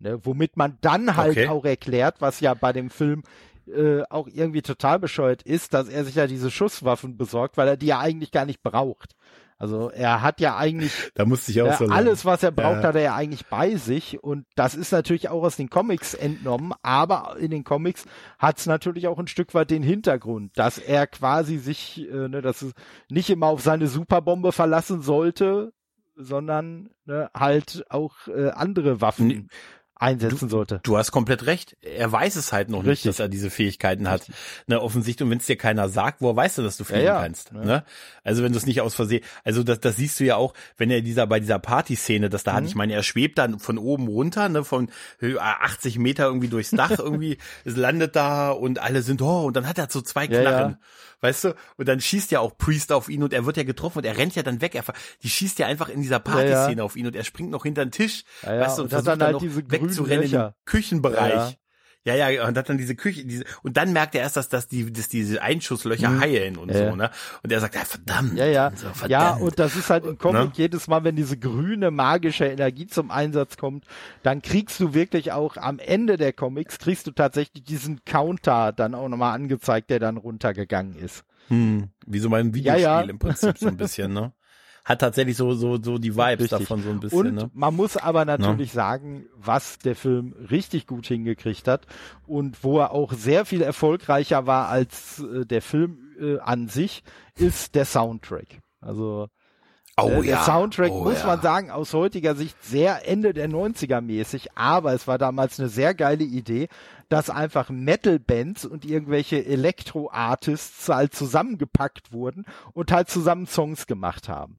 [SPEAKER 1] Ne, womit man dann halt
[SPEAKER 2] Okay.
[SPEAKER 1] auch erklärt, was ja bei dem Film äh, auch irgendwie total bescheuert ist, dass er sich ja diese Schusswaffen besorgt, weil er die ja eigentlich gar nicht braucht. Also er hat ja eigentlich <laughs>
[SPEAKER 2] Da musste ich auch
[SPEAKER 1] ja,
[SPEAKER 2] so
[SPEAKER 1] alles, was er braucht,
[SPEAKER 2] Ja.
[SPEAKER 1] hat er ja eigentlich bei sich. Und das ist natürlich auch aus den Comics entnommen. Aber in den Comics hat es natürlich auch ein Stück weit den Hintergrund, dass er quasi sich, äh, ne, dass es nicht immer auf seine Superbombe verlassen sollte, sondern ne, halt auch äh, andere Waffen Einsetzen sollte.
[SPEAKER 2] Du hast komplett recht. Er weiß es halt noch nicht,
[SPEAKER 1] Richtig.
[SPEAKER 2] dass er diese Fähigkeiten hat. Ne, offensichtlich, und wenn es dir keiner sagt, woher weißt du, dass du fliegen
[SPEAKER 1] ja,
[SPEAKER 2] kannst?
[SPEAKER 1] ne.
[SPEAKER 2] Ne? Also wenn du es nicht aus Versehen, also das, das siehst du ja auch, wenn er dieser bei dieser Partyszene, das da
[SPEAKER 1] Mhm.
[SPEAKER 2] hat, ich meine, er schwebt dann von oben runter, ne, von äh, 80 Meter irgendwie durchs Dach <laughs> irgendwie, es landet da und alle sind, oh, und dann hat er so zwei
[SPEAKER 1] Ja,
[SPEAKER 2] Knarren.
[SPEAKER 1] Ja.
[SPEAKER 2] Weißt du? Und dann schießt ja auch Priest auf ihn und er wird ja getroffen und er rennt ja dann weg. Er, die schießt ja einfach in dieser Partyszene auf ihn und er springt noch hinter den Tisch.
[SPEAKER 1] Ja, ja,
[SPEAKER 2] weißt du,
[SPEAKER 1] und
[SPEAKER 2] und, versucht
[SPEAKER 1] dann
[SPEAKER 2] dann
[SPEAKER 1] halt
[SPEAKER 2] noch
[SPEAKER 1] diese grünen
[SPEAKER 2] wegzurennen
[SPEAKER 1] Löcher.
[SPEAKER 2] im Küchenbereich.
[SPEAKER 1] Ja,
[SPEAKER 2] Ja, und hat dann diese Küche, diese, und dann merkt er erst, dass, dass die, dass diese Einschusslöcher heilen und
[SPEAKER 1] Mhm. Ja,
[SPEAKER 2] so, ne? Und er sagt, ja, verdammt.
[SPEAKER 1] Ja, ja.
[SPEAKER 2] So, verdammt.
[SPEAKER 1] Ja, und das ist halt im Comic
[SPEAKER 2] Ne?
[SPEAKER 1] jedes Mal, wenn diese grüne magische Energie zum Einsatz kommt, dann kriegst du wirklich auch am Ende der Comics, kriegst du tatsächlich diesen Counter dann auch nochmal angezeigt, der dann runtergegangen ist.
[SPEAKER 2] Hm, wie so mein Videospiel
[SPEAKER 1] Ja, ja.
[SPEAKER 2] im Prinzip so ein bisschen, ne? <laughs> Hat tatsächlich so, so, so die Vibes
[SPEAKER 1] Richtig.
[SPEAKER 2] davon so ein bisschen,
[SPEAKER 1] Und
[SPEAKER 2] ne?
[SPEAKER 1] man muss aber natürlich sagen, was der Film richtig gut hingekriegt hat und wo er auch sehr viel erfolgreicher war als äh, der Film äh, an sich, ist der Soundtrack. Also
[SPEAKER 2] Oh
[SPEAKER 1] Äh, der Soundtrack,
[SPEAKER 2] oh,
[SPEAKER 1] muss
[SPEAKER 2] ja.
[SPEAKER 1] man sagen, aus heutiger Sicht sehr Ende der 90er mäßig, aber es war damals eine sehr geile Idee, dass einfach Metal-Bands und irgendwelche Elektro-Artists halt zusammengepackt wurden und halt zusammen Songs gemacht haben.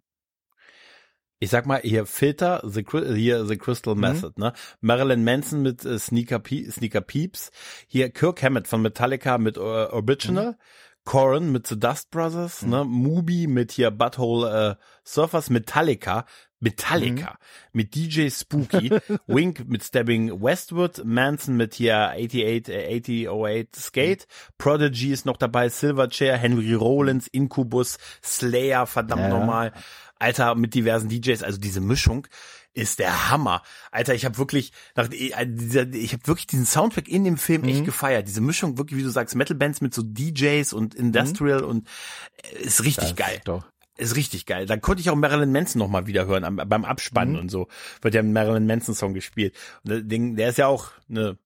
[SPEAKER 2] Ich sag mal, hier Filter, The, hier The Crystal
[SPEAKER 1] Mhm.
[SPEAKER 2] Method, ne? Marilyn Manson mit äh, Sneaker, Pe Sneaker Peeps, hier Kirk Hammett von Metallica mit äh, Original,
[SPEAKER 1] Mhm.
[SPEAKER 2] Corin mit The Dust Brothers, ne? Mubi mit hier Butthole äh, Surfers, Metallica, Metallica
[SPEAKER 1] Mhm.
[SPEAKER 2] mit DJ Spooky, <laughs> Wink mit Stabbing Westwood, Manson mit hier 88, äh, 8008 Skate, Prodigy ist noch dabei, Silverchair, Henry Rollins, Incubus, Slayer, verdammt
[SPEAKER 1] Ja.
[SPEAKER 2] nochmal. Alter, mit diversen DJs, also diese Mischung ist der Hammer. Alter, ich habe wirklich, nach, äh, ich habe wirklich diesen Soundtrack in dem Film echt gefeiert. Diese Mischung, wirklich, wie du sagst, Metal-Bands mit so DJs und Industrial und äh, ist richtig geil.
[SPEAKER 1] Doch.
[SPEAKER 2] Ist richtig geil. Dann konnte ich auch Marilyn Manson noch mal wieder hören am, beim Abspannen und so. Wird ja ein Marilyn Manson Song gespielt. Und der, der ist ja auch eine,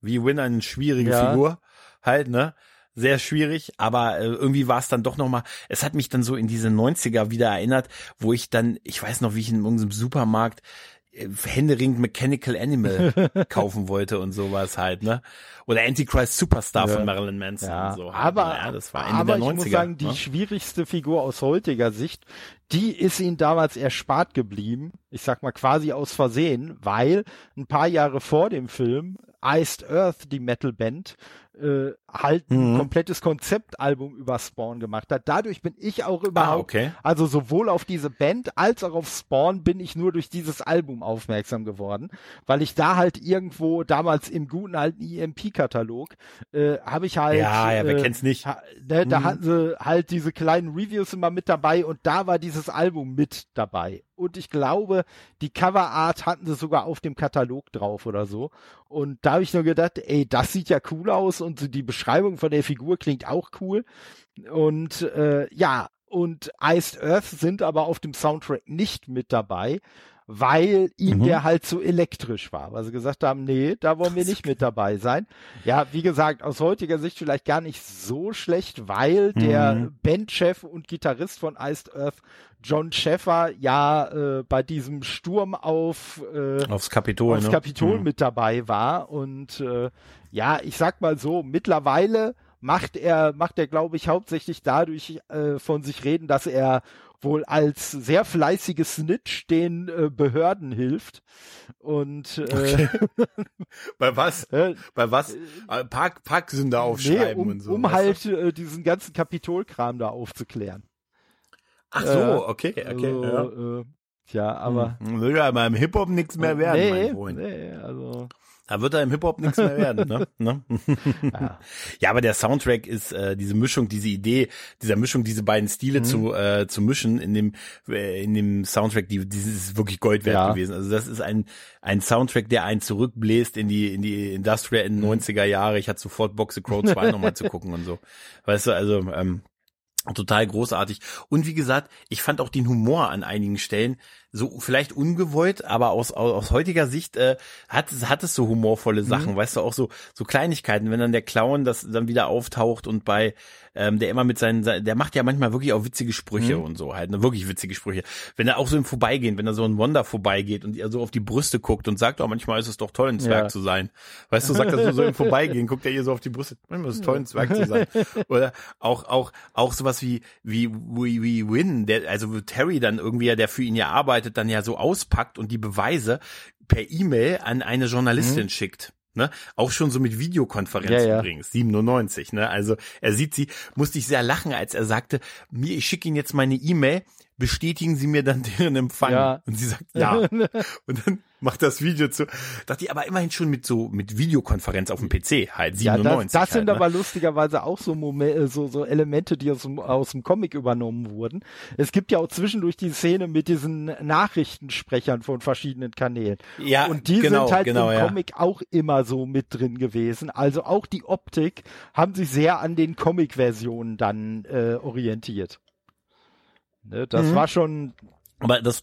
[SPEAKER 2] wie Win eine schwierige
[SPEAKER 1] Ja.
[SPEAKER 2] Figur. Halt, ne? Sehr schwierig, aber äh, irgendwie war es dann doch noch mal, es hat mich dann so in diese 90er wieder erinnert, wo ich dann, ich weiß noch, wie ich in irgendeinem Supermarkt äh, händeringend Mechanical Animal <laughs> kaufen wollte und sowas halt, ne? Oder Antichrist Superstar
[SPEAKER 1] Ja.
[SPEAKER 2] von Marilyn Manson
[SPEAKER 1] Ja,
[SPEAKER 2] und so. halt,
[SPEAKER 1] aber,
[SPEAKER 2] ne? ja, das war Ende
[SPEAKER 1] aber
[SPEAKER 2] der 90er.
[SPEAKER 1] ich muss sagen, die
[SPEAKER 2] ne?
[SPEAKER 1] schwierigste Figur aus heutiger Sicht, die ist ihnen damals erspart geblieben. Ich sag mal quasi aus Versehen, weil ein paar Jahre vor dem Film Iced Earth, die Metalband, äh, halt ein
[SPEAKER 2] Mhm.
[SPEAKER 1] komplettes Konzeptalbum über Spawn gemacht hat. Dadurch bin ich auch
[SPEAKER 2] Ah,
[SPEAKER 1] überhaupt,
[SPEAKER 2] okay.
[SPEAKER 1] also sowohl auf diese Band als auch auf Spawn bin ich nur durch dieses Album aufmerksam geworden, weil ich da halt irgendwo damals im guten alten EMP-Katalog äh, habe ich halt
[SPEAKER 2] Ja, ja, wer
[SPEAKER 1] äh,
[SPEAKER 2] kennt's nicht?
[SPEAKER 1] Ha, ne, Da
[SPEAKER 2] Mhm.
[SPEAKER 1] hatten sie halt diese kleinen Reviews immer mit dabei und da war dieses Album mit dabei. Und ich glaube, die Coverart hatten sie sogar auf dem Katalog drauf oder so. Und da habe ich nur gedacht, ey, das sieht ja cool aus und die Beschreibung von der Figur klingt auch cool. Und äh, ja, und Iced Earth sind aber auf dem Soundtrack nicht mit dabei, weil ihm
[SPEAKER 2] Mhm.
[SPEAKER 1] der halt so elektrisch war. Weil sie gesagt haben, nee, da wollen wir nicht mit dabei sein. Ja, wie gesagt, aus heutiger Sicht vielleicht gar nicht so schlecht, weil der
[SPEAKER 2] Mhm.
[SPEAKER 1] Bandchef und Gitarrist von Iced Earth, John Sheffer, ja äh, bei diesem Sturm auf äh,
[SPEAKER 2] Aufs Kapitol,
[SPEAKER 1] aufs
[SPEAKER 2] ne?
[SPEAKER 1] Kapitol
[SPEAKER 2] Mhm.
[SPEAKER 1] mit dabei war. Und äh, ja, ich sag mal so, mittlerweile macht er, macht er, glaube ich, hauptsächlich dadurch äh, von sich reden, dass er wohl als sehr fleißiges Snitch den äh, Behörden hilft. Und äh, <laughs>
[SPEAKER 2] Bei was?
[SPEAKER 1] äh,
[SPEAKER 2] Bei was? Äh, Park, Parksünder aufschreiben
[SPEAKER 1] nee, um,
[SPEAKER 2] und so.
[SPEAKER 1] um halt äh, diesen ganzen Kapitolkram da aufzuklären.
[SPEAKER 2] Ach
[SPEAKER 1] äh,
[SPEAKER 2] so, okay, okay.
[SPEAKER 1] Also,
[SPEAKER 2] ja.
[SPEAKER 1] äh, tja, aber
[SPEAKER 2] Hm, Will ja beim Hip-Hop nichts mehr werden,
[SPEAKER 1] nee,
[SPEAKER 2] mein Freund.
[SPEAKER 1] nee, also
[SPEAKER 2] Da wird er im Hip-Hop nichts mehr werden, ne? <laughs> ne? ja. ja, aber der Soundtrack ist äh, diese Mischung, diese Idee, dieser Mischung, diese beiden Stile mhm. zu, äh, zu mischen in dem, äh, in dem Soundtrack, die, die ist wirklich Gold wert ja. gewesen. Also das ist ein, ein Soundtrack, der einen zurückbläst in die, in die Industrial in 90er Jahre. Ich hatte sofort Boxe Crow 2 nochmal zu gucken und so. <laughs> Weißt du, also, ähm, total großartig. Und wie gesagt, ich fand auch den Humor an einigen Stellen so vielleicht ungewollt, aber aus, aus, aus heutiger Sicht äh, hat, hat es so humorvolle mhm. Sachen, mhm. weißt du, auch so, so Kleinigkeiten, wenn dann der Clown das dann wieder auftaucht und bei ähm, der immer mit seinen, der macht ja manchmal wirklich auch witzige Sprüche mhm. und so halt, ne, wirklich witzige Sprüche. Wenn er auch so im Vorbeigehen, wenn er so ein Wonder vorbeigeht und er so auf die Brüste guckt und sagt, oh, manchmal ist es doch toll, ein Zwerg ja. zu sein. Weißt du, sagt er so, so im <laughs> Vorbeigehen, guckt er hier so auf die Brüste, manchmal ist es toll, ein Zwerg zu sein. Oder auch, auch, auch sowas wie, wie, wie, wie Win, der, also Terry dann irgendwie, der für ihn ja arbeitet, dann ja so auspackt und die Beweise per E-Mail an eine Journalistin mhm. schickt. Ne? Auch schon so mit Videokonferenz ja, ja. übrigens, 97, ne? Also er sieht sie, musste ich sehr lachen, als er sagte, mir, ich schicke Ihnen jetzt meine E-Mail, bestätigen Sie mir dann <laughs> deren Empfang? Ja. Und sie sagt, ja. <laughs> und dann macht das Video zu. Dachte ich aber immerhin schon mit so, mit Videokonferenz auf dem PC halt, 97. Ja, das,
[SPEAKER 1] das
[SPEAKER 2] halt,
[SPEAKER 1] sind ne? aber lustigerweise auch so, Momente, so, so Elemente, die aus dem, aus dem Comic übernommen wurden. Es gibt ja auch zwischendurch die Szene mit diesen Nachrichtensprechern von verschiedenen Kanälen. Ja, Und die genau, sind halt genau, im ja. Comic auch immer so mit drin gewesen. Also auch die Optik haben sich sehr an den Comic-Versionen dann äh, orientiert. Ne, das mhm. war schon.
[SPEAKER 2] Aber das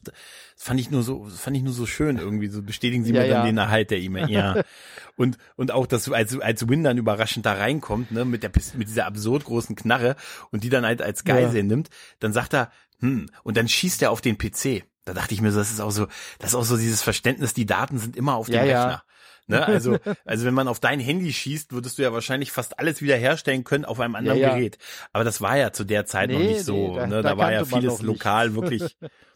[SPEAKER 2] fand ich nur so, fand ich nur so schön irgendwie. So bestätigen Sie mir ja, dann den Erhalt der E-Mail. Ja. <laughs> und und auch, dass als als Win dann überraschend da reinkommt, ne, mit der mit dieser absurd großen Knarre und die dann halt als Geisel ja. nimmt, dann sagt er, hm, und dann schießt er auf den PC. Da dachte ich mir so, das ist auch so, das ist auch so dieses Verständnis, die Daten sind immer auf dem ja, Rechner. Ne? Also, <laughs> also wenn man auf dein Handy schießt, würdest du ja wahrscheinlich fast alles wiederherstellen können auf einem anderen ja, ja. Gerät. Aber das war ja zu der Zeit nee, noch nicht so. Nee, da, ne? da, da war ja vieles lokal wirklich <laughs>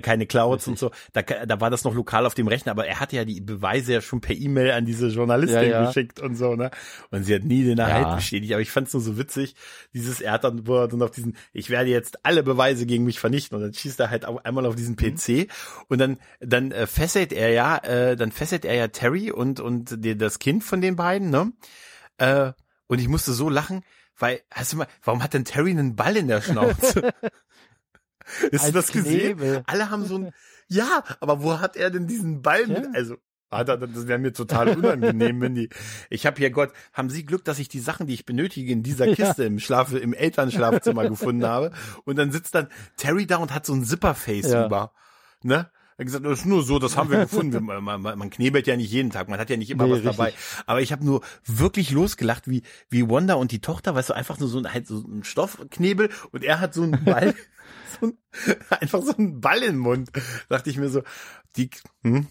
[SPEAKER 2] keine Clouds und so. Da, da war das noch lokal auf dem Rechner, aber er hatte ja die Beweise ja schon per E-Mail an diese Journalistin ja, ja. geschickt und so, ne? Und sie hat nie den Erhalt ja. bestätigt. Aber ich fand es nur so witzig, dieses, er hat dann, wo er dann auf diesen, ich werde jetzt alle Beweise gegen mich vernichten und dann schießt er halt einmal auf diesen PC mhm. und dann, dann äh, fesselt er ja, äh, dann fesselt er ja Terry und, und die, das Kind von den beiden, ne? Äh, und ich musste so lachen, weil, hast du mal, warum hat denn Terry einen Ball in der Schnauze? <laughs> <laughs> Ist du das gesehen? Knebel. Alle haben so ein, ja, aber wo hat er denn diesen Ball mit, also, er, das wäre mir total unangenehm, wenn die, ich habe hier Gott, haben Sie Glück, dass ich die Sachen, die ich benötige, in dieser <laughs> Kiste ja. im Schlaf, im Elternschlafzimmer <laughs> gefunden habe. Und dann sitzt dann Terry da und hat so ein Zipperface ja. über, ne? Er hat gesagt, das ist nur so, das haben wir gefunden. Man, man, man knebelt ja nicht jeden Tag, man hat ja nicht immer nee, was richtig. dabei. Aber ich habe nur wirklich losgelacht, wie wie Wanda und die Tochter, weißt du, einfach nur so ein, halt so ein Stoffknebel und er hat so einen Ball <laughs> so ein, einfach so ein Ball im Mund. Dachte ich mir so, die, hm?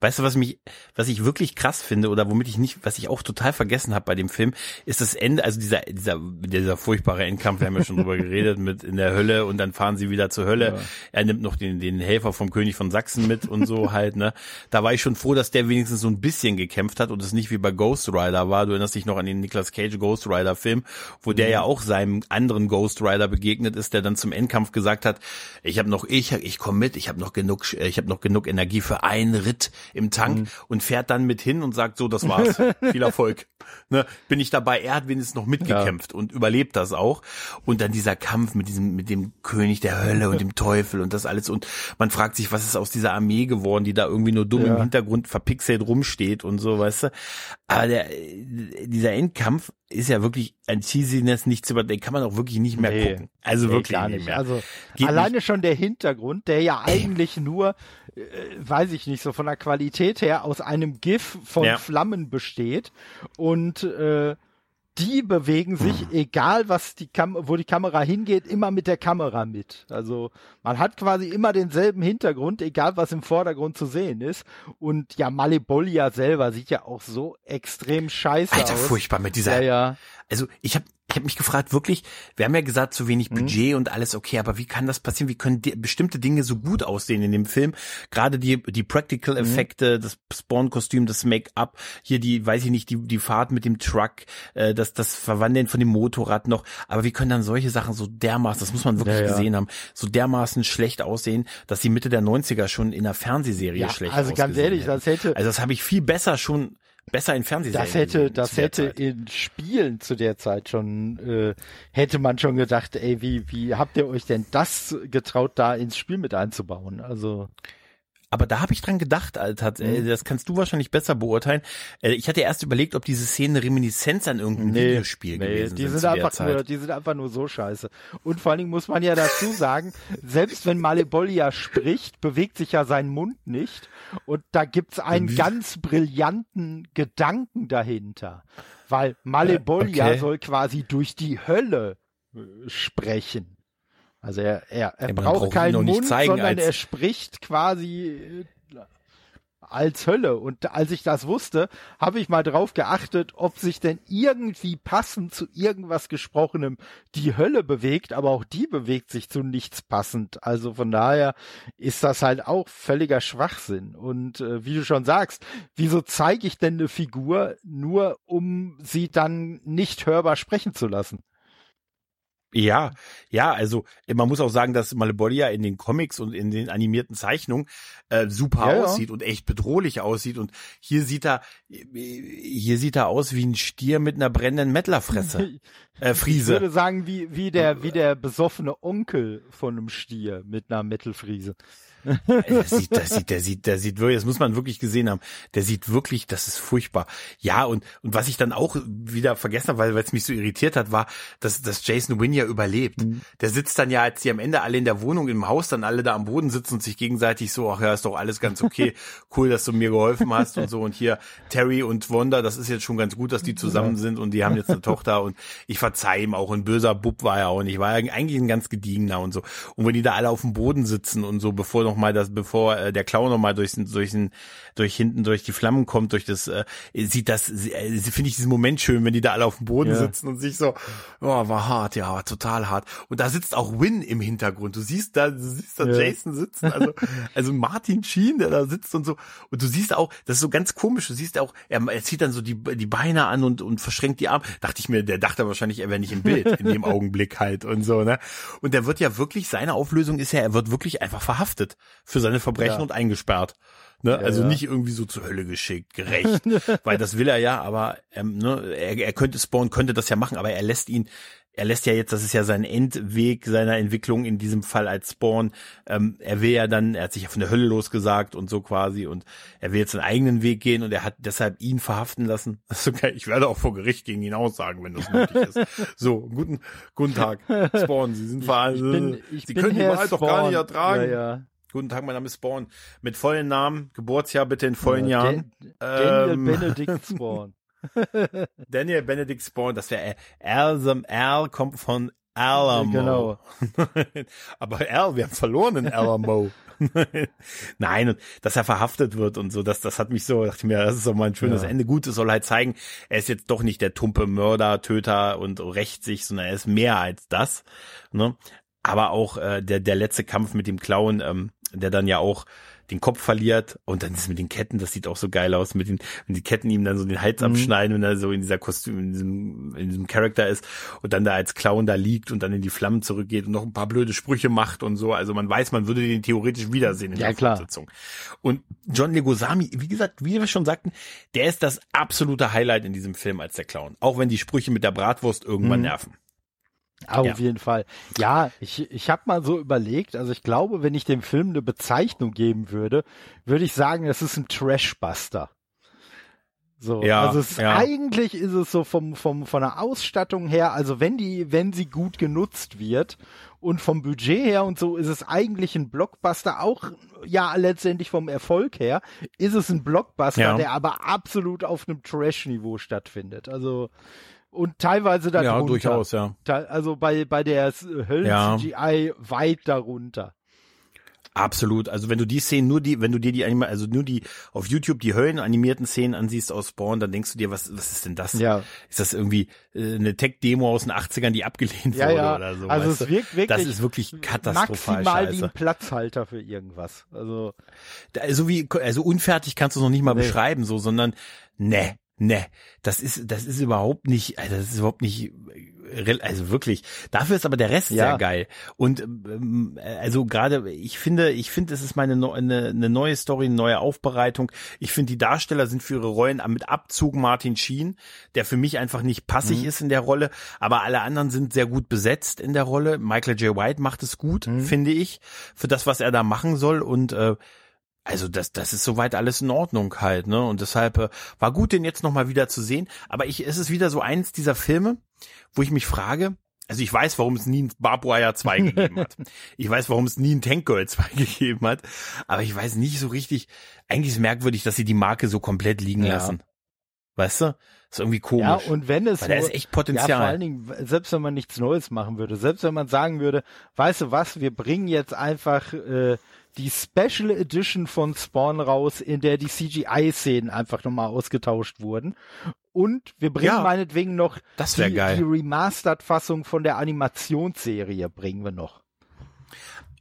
[SPEAKER 2] Weißt du, was mich, was ich wirklich krass finde oder womit ich nicht, was ich auch total vergessen habe bei dem Film, ist das Ende, also dieser, dieser, dieser furchtbare Endkampf, wir haben ja schon drüber <laughs> geredet, mit in der Hölle und dann fahren sie wieder zur Hölle. Ja. Er nimmt noch den, den Helfer vom König von Sachsen mit und so <laughs> halt, ne. Da war ich schon froh, dass der wenigstens so ein bisschen gekämpft hat und es nicht wie bei Ghost Rider war. Du erinnerst dich noch an den Nicolas Cage Ghost Rider Film, wo der mhm. ja auch seinem anderen Ghost Rider begegnet ist, der dann zum Endkampf gesagt hat, ich habe noch, ich, ich komme mit, ich habe noch genug, ich habe noch genug Energie für einen Ritt im Tank mhm. und fährt dann mit hin und sagt, so, das war's. <laughs> Viel Erfolg. Ne, bin ich dabei. Er hat wenigstens noch mitgekämpft ja. und überlebt das auch. Und dann dieser Kampf mit diesem, mit dem König der Hölle und <laughs> dem Teufel und das alles. Und man fragt sich, was ist aus dieser Armee geworden, die da irgendwie nur dumm ja. im Hintergrund verpixelt rumsteht und so, weißt du. Aber der, dieser Endkampf ist ja wirklich ein Cheesiness nichts über, den kann man auch wirklich nicht mehr nee, gucken. Also nee, wirklich gar nicht mehr.
[SPEAKER 1] Also Geht alleine nicht. schon der Hintergrund, der ja <clears throat> eigentlich nur, äh, weiß ich nicht, so von der Qualität her aus einem GIF von ja. Flammen besteht und äh, die bewegen sich, egal was die Kam wo die Kamera hingeht, immer mit der Kamera mit. Also man hat quasi immer denselben Hintergrund, egal was im Vordergrund zu sehen ist. Und ja, Malibolia selber sieht ja auch so extrem scheiße
[SPEAKER 2] Alter,
[SPEAKER 1] aus.
[SPEAKER 2] furchtbar mit dieser. Ja, ja. Also ich habe habe mich gefragt, wirklich, wir haben ja gesagt, zu wenig mhm. Budget mhm. und alles okay, aber wie kann das passieren? Wie können die, bestimmte Dinge so gut aussehen in dem Film? Gerade die, die Practical-Effekte, mhm. das Spawn-Kostüm, das Make-up, hier die, weiß ich nicht, die, die Fahrt mit dem Truck, äh, das, das Verwandeln von dem Motorrad noch. Aber wie können dann solche Sachen so dermaßen, das muss man wirklich ja, ja. gesehen haben, so dermaßen schlecht aussehen, dass sie Mitte der 90er schon in einer Fernsehserie ja, schlecht
[SPEAKER 1] Also ganz ehrlich, hätten. das hätte.
[SPEAKER 2] Also das habe ich viel besser schon besser in Fernsehserien.
[SPEAKER 1] Das hätte, das hätte Zeit. in Spielen zu der Zeit schon, äh, hätte man schon gedacht, ey, wie, wie habt ihr euch denn das getraut, da ins Spiel mit einzubauen? Also.
[SPEAKER 2] Aber da habe ich dran gedacht, Alter. Äh, mhm. Das kannst du wahrscheinlich besser beurteilen. Äh, ich hatte erst überlegt, ob diese Szene Reminiszenz an irgendein nee, Videospiel nee, gewesen
[SPEAKER 1] die sind. sind einfach nur, die sind einfach nur so scheiße. Und vor allen Dingen muss man ja dazu sagen, <laughs> selbst wenn Malebolia spricht, bewegt sich ja sein Mund nicht. Und da gibt's einen mhm. ganz brillanten Gedanken dahinter. Weil Malebolia okay. soll quasi durch die Hölle äh, sprechen. Also er, er, er ja, braucht keinen Mund, sondern er spricht quasi äh, als Hölle. Und als ich das wusste, habe ich mal drauf geachtet, ob sich denn irgendwie passend zu irgendwas Gesprochenem die Hölle bewegt, aber auch die bewegt sich zu nichts passend. Also von daher ist das halt auch völliger Schwachsinn. Und äh, wie du schon sagst, wieso zeige ich denn eine Figur nur, um sie dann nicht hörbar sprechen zu lassen?
[SPEAKER 2] Ja, ja, also man muss auch sagen, dass Malebolia in den Comics und in den animierten Zeichnungen äh, super ja, aussieht ja. und echt bedrohlich aussieht und hier sieht er hier sieht er aus wie ein Stier mit einer brennenden Mettlerfresse. <laughs> Äh, Friese.
[SPEAKER 1] Ich würde sagen, wie wie der wie der besoffene Onkel von einem Stier mit einer Mettelfriese.
[SPEAKER 2] Das sieht, das sieht, der sieht, der sieht wirklich, das muss man wirklich gesehen haben. Der sieht wirklich, das ist furchtbar. Ja, und, und was ich dann auch wieder vergessen habe, weil, weil es mich so irritiert hat, war, dass, dass Jason Wynn ja überlebt. Mhm. Der sitzt dann ja, als die am Ende alle in der Wohnung im Haus dann alle da am Boden sitzen und sich gegenseitig so, ach ja, ist doch alles ganz okay. <laughs> cool, dass du mir geholfen hast und so. Und hier Terry und Wanda, das ist jetzt schon ganz gut, dass die zusammen sind und die haben jetzt eine Tochter und ich verzeih ihm auch. Ein böser Bub war er auch nicht. War eigentlich ein ganz gediegener und so. Und wenn die da alle auf dem Boden sitzen und so, bevor noch mal das, bevor äh, der Clown noch mal durch, durch, durch hinten durch die Flammen kommt, durch das, äh, sieht das, äh, finde ich diesen Moment schön, wenn die da alle auf dem Boden ja. sitzen und sich so, oh, war hart, ja, war total hart. Und da sitzt auch Win im Hintergrund. Du siehst da, du siehst da ja. Jason sitzen, also, <laughs> also Martin Sheen, der da sitzt und so. Und du siehst auch, das ist so ganz komisch, du siehst auch, er, er zieht dann so die, die Beine an und, und verschränkt die Arme. Dachte ich mir, der dachte wahrscheinlich, er wäre nicht im Bild in dem <laughs> Augenblick halt und so, ne? Und der wird ja wirklich, seine Auflösung ist ja, er wird wirklich einfach verhaftet für seine Verbrechen ja. und eingesperrt. Ne? Ja, also ja. nicht irgendwie so zur Hölle geschickt, gerecht, <laughs> weil das will er ja, aber ähm, ne, er, er könnte Spawn könnte das ja machen, aber er lässt ihn, er lässt ja jetzt, das ist ja sein Endweg seiner Entwicklung in diesem Fall als Spawn. Ähm, er will ja dann, er hat sich ja von der Hölle losgesagt und so quasi und er will jetzt seinen eigenen Weg gehen und er hat deshalb ihn verhaften lassen. <laughs> Okay. Ich werde auch vor Gericht gegen ihn aussagen, wenn das nötig ist. So, guten, guten Tag, Spawn. Sie sind verantwortlich. Sie können die Wahl doch gar nicht ertragen. Ja, ja. Guten Tag, mein Name ist Spawn. Mit vollen Namen, Geburtsjahr bitte in vollen ja, Jahren.
[SPEAKER 1] Daniel ähm, Benedict <laughs> Spawn.
[SPEAKER 2] Daniel Benedict Spawn, das wäre Al, Al kommt von Alamo. Genau. <laughs> Aber Al, wir haben verloren in Alamo. <laughs> Nein, und dass er verhaftet wird und so, das, das hat mich so, dachte ich mir, das ist doch mal ein schönes ja. Ende. Gut, es soll halt zeigen, er ist jetzt doch nicht der tumpe Mörder, Töter und rächt sich, sondern er ist mehr als das. Ne? Aber auch äh, der, der letzte Kampf mit dem Clown, ähm, der dann ja auch den Kopf verliert und dann ist mit den Ketten, das sieht auch so geil aus, mit den, wenn die Ketten ihm dann so den Hals mhm. abschneiden, wenn er so in dieser Kostüm, in diesem, in diesem Charakter ist und dann da als Clown da liegt und dann in die Flammen zurückgeht und noch ein paar blöde Sprüche macht und so. Also man weiß, man würde den theoretisch wiedersehen in
[SPEAKER 1] ja,
[SPEAKER 2] der
[SPEAKER 1] klar.
[SPEAKER 2] Fortsetzung. Und John Legosami, wie gesagt, wie wir schon sagten, der ist das absolute Highlight in diesem Film als der Clown. Auch wenn die Sprüche mit der Bratwurst irgendwann mhm. nerven.
[SPEAKER 1] Auf ja. jeden Fall. Ja, ich, ich habe mal so überlegt, also ich glaube, wenn ich dem Film eine Bezeichnung geben würde, würde ich sagen, es ist ein Trashbuster. So, ja, also es, ja. eigentlich ist es so vom, vom, von der Ausstattung her, also wenn die, wenn sie gut genutzt wird und vom Budget her und so ist es eigentlich ein Blockbuster, auch ja letztendlich vom Erfolg her, ist es ein Blockbuster, ja. der aber absolut auf einem Trash-Niveau stattfindet. Also und teilweise darunter.
[SPEAKER 2] Ja, durchaus, ja.
[SPEAKER 1] Also bei, bei der Höllen-CGI ja. weit darunter.
[SPEAKER 2] Absolut. Also wenn du die Szenen nur die, wenn du dir die Anima also nur die auf YouTube die Höllen animierten Szenen ansiehst aus Spawn, dann denkst du dir, was, was ist denn das?
[SPEAKER 1] Ja.
[SPEAKER 2] Ist das irgendwie äh, eine Tech-Demo aus den 80ern, die abgelehnt
[SPEAKER 1] Ja,
[SPEAKER 2] wurde
[SPEAKER 1] ja.
[SPEAKER 2] oder so?
[SPEAKER 1] Also es wirkt wirklich
[SPEAKER 2] das ist wirklich katastrophal
[SPEAKER 1] maximal wie
[SPEAKER 2] scheiße.
[SPEAKER 1] ein Platzhalter für irgendwas. Also
[SPEAKER 2] Da- So wie, also unfertig kannst du es noch nicht mal
[SPEAKER 1] Nee.
[SPEAKER 2] beschreiben, so, sondern ne, ne, das ist, das ist überhaupt nicht, also das ist überhaupt nicht, äh, also wirklich. Dafür ist aber der Rest
[SPEAKER 1] Ja.
[SPEAKER 2] sehr geil. Und ähm, äh, also gerade, ich finde, ich finde, es ist meine eine, eine neue Story, eine neue Aufbereitung. Ich finde, die Darsteller sind für ihre Rollen mit Abzug Martin Sheen, der für mich einfach nicht passig
[SPEAKER 1] Mhm.
[SPEAKER 2] ist in der Rolle, aber alle anderen sind sehr gut besetzt in der Rolle. Michael J. White macht es gut,
[SPEAKER 1] Mhm.
[SPEAKER 2] finde ich, für das, was er da machen soll und äh, also das, das ist soweit alles in Ordnung halt, ne? Und deshalb äh, war gut, den jetzt nochmal wieder zu sehen. Aber ich, es ist wieder so eins dieser Filme, wo ich mich frage, also ich weiß, warum es nie ein Barbed Wire 2 gegeben hat. <laughs> Ich weiß, warum es nie ein Tank Girl 2 gegeben hat. Aber ich weiß nicht so richtig, eigentlich ist merkwürdig, dass sie die Marke so komplett liegen
[SPEAKER 1] Ja.
[SPEAKER 2] lassen. Weißt du? Ist irgendwie komisch.
[SPEAKER 1] ja, und wenn es
[SPEAKER 2] Weil da
[SPEAKER 1] so-
[SPEAKER 2] ist echt
[SPEAKER 1] Ja, vor
[SPEAKER 2] Potenzial.
[SPEAKER 1] allen Dingen, selbst wenn man nichts Neues machen würde, selbst wenn man sagen würde, weißt du was, wir bringen jetzt einfach äh, die Special Edition von Spawn raus, in der die CGI-Szenen einfach nochmal ausgetauscht wurden. Und wir bringen
[SPEAKER 2] Ja,
[SPEAKER 1] meinetwegen noch die, die Remastered-Fassung von der Animationsserie bringen wir noch.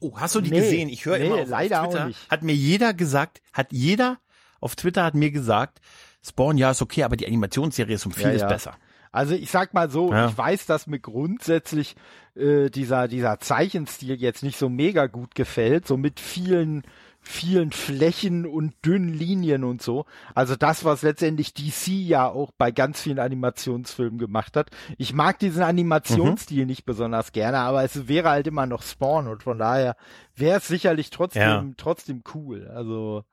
[SPEAKER 2] Oh, hast du die
[SPEAKER 1] Nee,
[SPEAKER 2] gesehen? Ich höre
[SPEAKER 1] nee,
[SPEAKER 2] immer auf,
[SPEAKER 1] leider
[SPEAKER 2] auf
[SPEAKER 1] auch
[SPEAKER 2] Twitter,
[SPEAKER 1] nicht.
[SPEAKER 2] hat mir jeder gesagt, hat jeder auf Twitter hat mir gesagt, Spawn, ja, ist okay, aber die Animationsserie ist um vieles
[SPEAKER 1] ja.
[SPEAKER 2] besser.
[SPEAKER 1] Also ich sag mal so,
[SPEAKER 2] Ja.
[SPEAKER 1] ich weiß, dass mir grundsätzlich äh, dieser dieser Zeichenstil jetzt nicht so mega gut gefällt, so mit vielen vielen Flächen und dünnen Linien und so. Also das, was letztendlich DC ja auch bei ganz vielen Animationsfilmen gemacht hat. Ich mag diesen Animationsstil
[SPEAKER 2] Mhm.
[SPEAKER 1] nicht besonders gerne, aber es wäre halt immer noch Spawn und von daher wäre es sicherlich trotzdem
[SPEAKER 2] Ja.
[SPEAKER 1] trotzdem cool. Also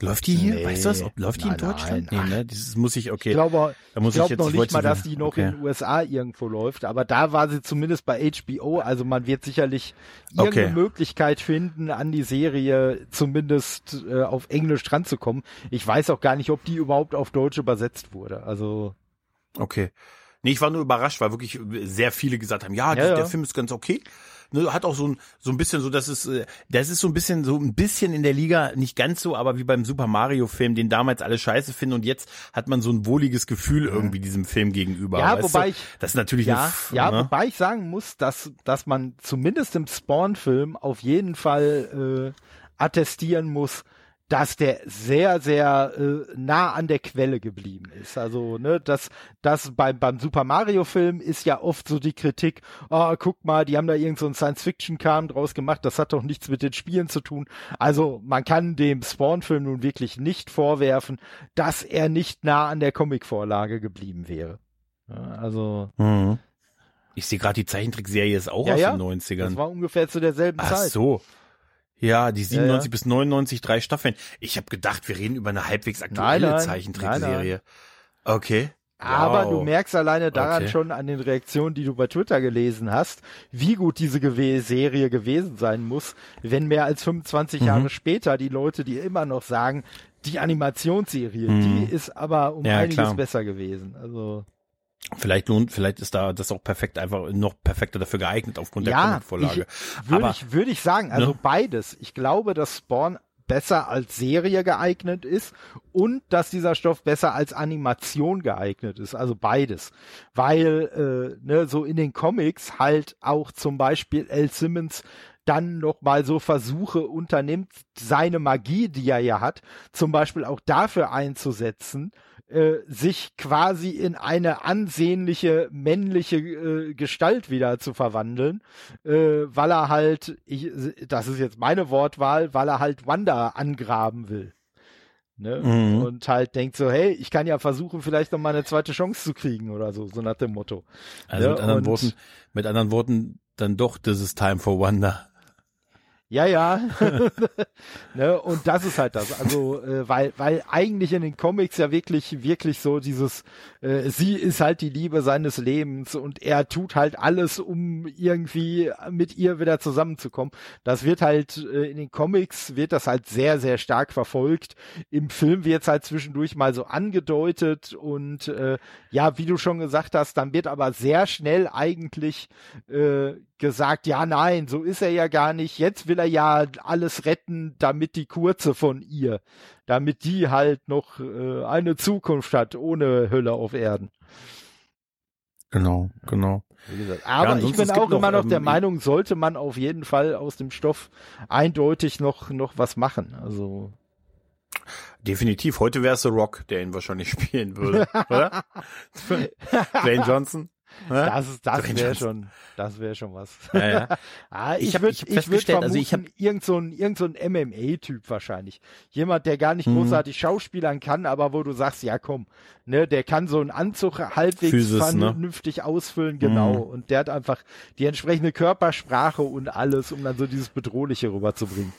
[SPEAKER 2] Läuft die hier?
[SPEAKER 1] Nee.
[SPEAKER 2] weißt du das? Ob, läuft die in
[SPEAKER 1] Nein,
[SPEAKER 2] Deutschland?
[SPEAKER 1] nein.
[SPEAKER 2] Nee, ne? Dieses muss ich, okay.
[SPEAKER 1] ich glaube,
[SPEAKER 2] da muss
[SPEAKER 1] ich glaube
[SPEAKER 2] jetzt,
[SPEAKER 1] noch
[SPEAKER 2] ich
[SPEAKER 1] nicht mal, dass die noch
[SPEAKER 2] okay.
[SPEAKER 1] in den USA irgendwo läuft, aber da war sie zumindest bei HBO, also man wird sicherlich irgendeine
[SPEAKER 2] Okay.
[SPEAKER 1] Möglichkeit finden, an die Serie zumindest äh, auf Englisch dran zu kommen. Ich weiß auch gar nicht, ob die überhaupt auf Deutsch übersetzt wurde. Also
[SPEAKER 2] Okay. Nee, ich war nur überrascht, weil wirklich sehr viele gesagt haben, ja,
[SPEAKER 1] Ja,
[SPEAKER 2] die,
[SPEAKER 1] ja.
[SPEAKER 2] der Film ist ganz okay. Ne, hat auch so ein, so ein bisschen so, dass es, äh, das ist so ein bisschen, so ein bisschen in der Liga, nicht ganz so, aber wie beim Super Mario Film, den damals alle scheiße finden und jetzt hat man so ein wohliges Gefühl irgendwie diesem Film gegenüber.
[SPEAKER 1] Ja, wobei
[SPEAKER 2] du?
[SPEAKER 1] ich-
[SPEAKER 2] das ist natürlich
[SPEAKER 1] ja,
[SPEAKER 2] eine,
[SPEAKER 1] ja,
[SPEAKER 2] ne?
[SPEAKER 1] wobei ich sagen muss, dass dass man zumindest im Spawn-Film auf jeden Fall äh, attestieren muss, dass der sehr, sehr äh, nah an der Quelle geblieben ist. Also, ne, das, das beim, beim Super Mario Film ist ja oft so die Kritik, ah, guck mal, die haben da irgend so ein Science-Fiction-Kram draus gemacht, das hat doch nichts mit den Spielen zu tun. Also, man kann dem Spawn-Film nun wirklich nicht vorwerfen, dass er nicht nah an der Comic-Vorlage geblieben wäre. Also,
[SPEAKER 2] Mhm. Ich sehe gerade, die Zeichentrickserie ist auch
[SPEAKER 1] Ja,
[SPEAKER 2] aus
[SPEAKER 1] ja.
[SPEAKER 2] den 90ern.
[SPEAKER 1] das war ungefähr zu derselben
[SPEAKER 2] Ach
[SPEAKER 1] Zeit.
[SPEAKER 2] so. Ja, die 97
[SPEAKER 1] ja.
[SPEAKER 2] bis 99, drei Staffeln. Ich habe gedacht, wir reden über eine halbwegs aktuelle
[SPEAKER 1] nein.
[SPEAKER 2] Zeichentrickserie. Okay.
[SPEAKER 1] Aber
[SPEAKER 2] Wow.
[SPEAKER 1] du merkst alleine daran
[SPEAKER 2] Okay.
[SPEAKER 1] schon an den Reaktionen, die du bei Twitter gelesen hast, wie gut diese Gewe Serie gewesen sein muss, wenn mehr als 25
[SPEAKER 2] Mhm.
[SPEAKER 1] Jahre später die Leute dir immer noch sagen, die Animationsserie, die ist aber um
[SPEAKER 2] Mhm. Ja,
[SPEAKER 1] einiges
[SPEAKER 2] klar.
[SPEAKER 1] besser gewesen. Also
[SPEAKER 2] Vielleicht lohnt, vielleicht ist da das auch perfekt, einfach noch perfekter dafür geeignet aufgrund der
[SPEAKER 1] ja,
[SPEAKER 2] Comicvorlage.
[SPEAKER 1] würde ich, würde ich sagen, also
[SPEAKER 2] Ne?
[SPEAKER 1] beides. Ich glaube, dass Spawn besser als Serie geeignet ist und dass dieser Stoff besser als Animation geeignet ist. Also beides. Weil äh, ne, so in den Comics halt auch zum Beispiel L. Simmons dann noch mal so Versuche unternimmt, seine Magie, die er ja hat, zum Beispiel auch dafür einzusetzen, äh, sich quasi in eine ansehnliche männliche äh, Gestalt wieder zu verwandeln, äh, weil er halt, ich, das ist jetzt meine Wortwahl, weil er halt Wanda angraben will. Ne?
[SPEAKER 2] Mhm.
[SPEAKER 1] Und halt denkt so, hey, ich kann ja versuchen, vielleicht noch mal eine zweite Chance zu kriegen oder so, so nach dem Motto.
[SPEAKER 2] Also
[SPEAKER 1] Ja,
[SPEAKER 2] mit anderen
[SPEAKER 1] und-
[SPEAKER 2] Worten, mit anderen Worten, dann doch, this is time for wonder.
[SPEAKER 1] Ja, ja. <laughs> ne? Und das ist halt das. Also, äh, weil, weil eigentlich in den Comics ja wirklich, wirklich so dieses, äh, sie ist halt die Liebe seines Lebens und er tut halt alles, um irgendwie mit ihr wieder zusammenzukommen. Das wird halt, äh, in den Comics wird das halt sehr, sehr stark verfolgt. Im Film wird es halt zwischendurch mal so angedeutet und äh, ja, wie du schon gesagt hast, dann wird aber sehr schnell eigentlich äh, gesagt, ja, nein, so ist er ja gar nicht. Jetzt will er ja alles retten, damit die Kurze von ihr, damit die halt noch äh, eine Zukunft hat ohne Hölle auf Erden.
[SPEAKER 2] Genau, genau.
[SPEAKER 1] Aber ja, ich bin auch immer noch der Meinung, sollte man auf jeden Fall aus dem Stoff eindeutig noch, noch was machen. Also.
[SPEAKER 2] Definitiv. Heute wäre es The Rock, der ihn wahrscheinlich <laughs> spielen würde, oder? <laughs> Dwayne Johnson.
[SPEAKER 1] Das, das wäre schon, das wäre schon was. Ja, ja. <laughs> ah, ich würde, ich, ich würde vermuten, also ich hab, irgend so ein, irgend so ein MMA-Typ wahrscheinlich. Jemand, der gar nicht mhm. großartig Schauspielern kann, aber wo du sagst, ja komm, ne, der kann so einen Anzug halbwegs Physis, ne? vernünftig ne? ausfüllen, genau. Mhm. Und der hat einfach die entsprechende Körpersprache und alles, um dann so dieses Bedrohliche rüberzubringen.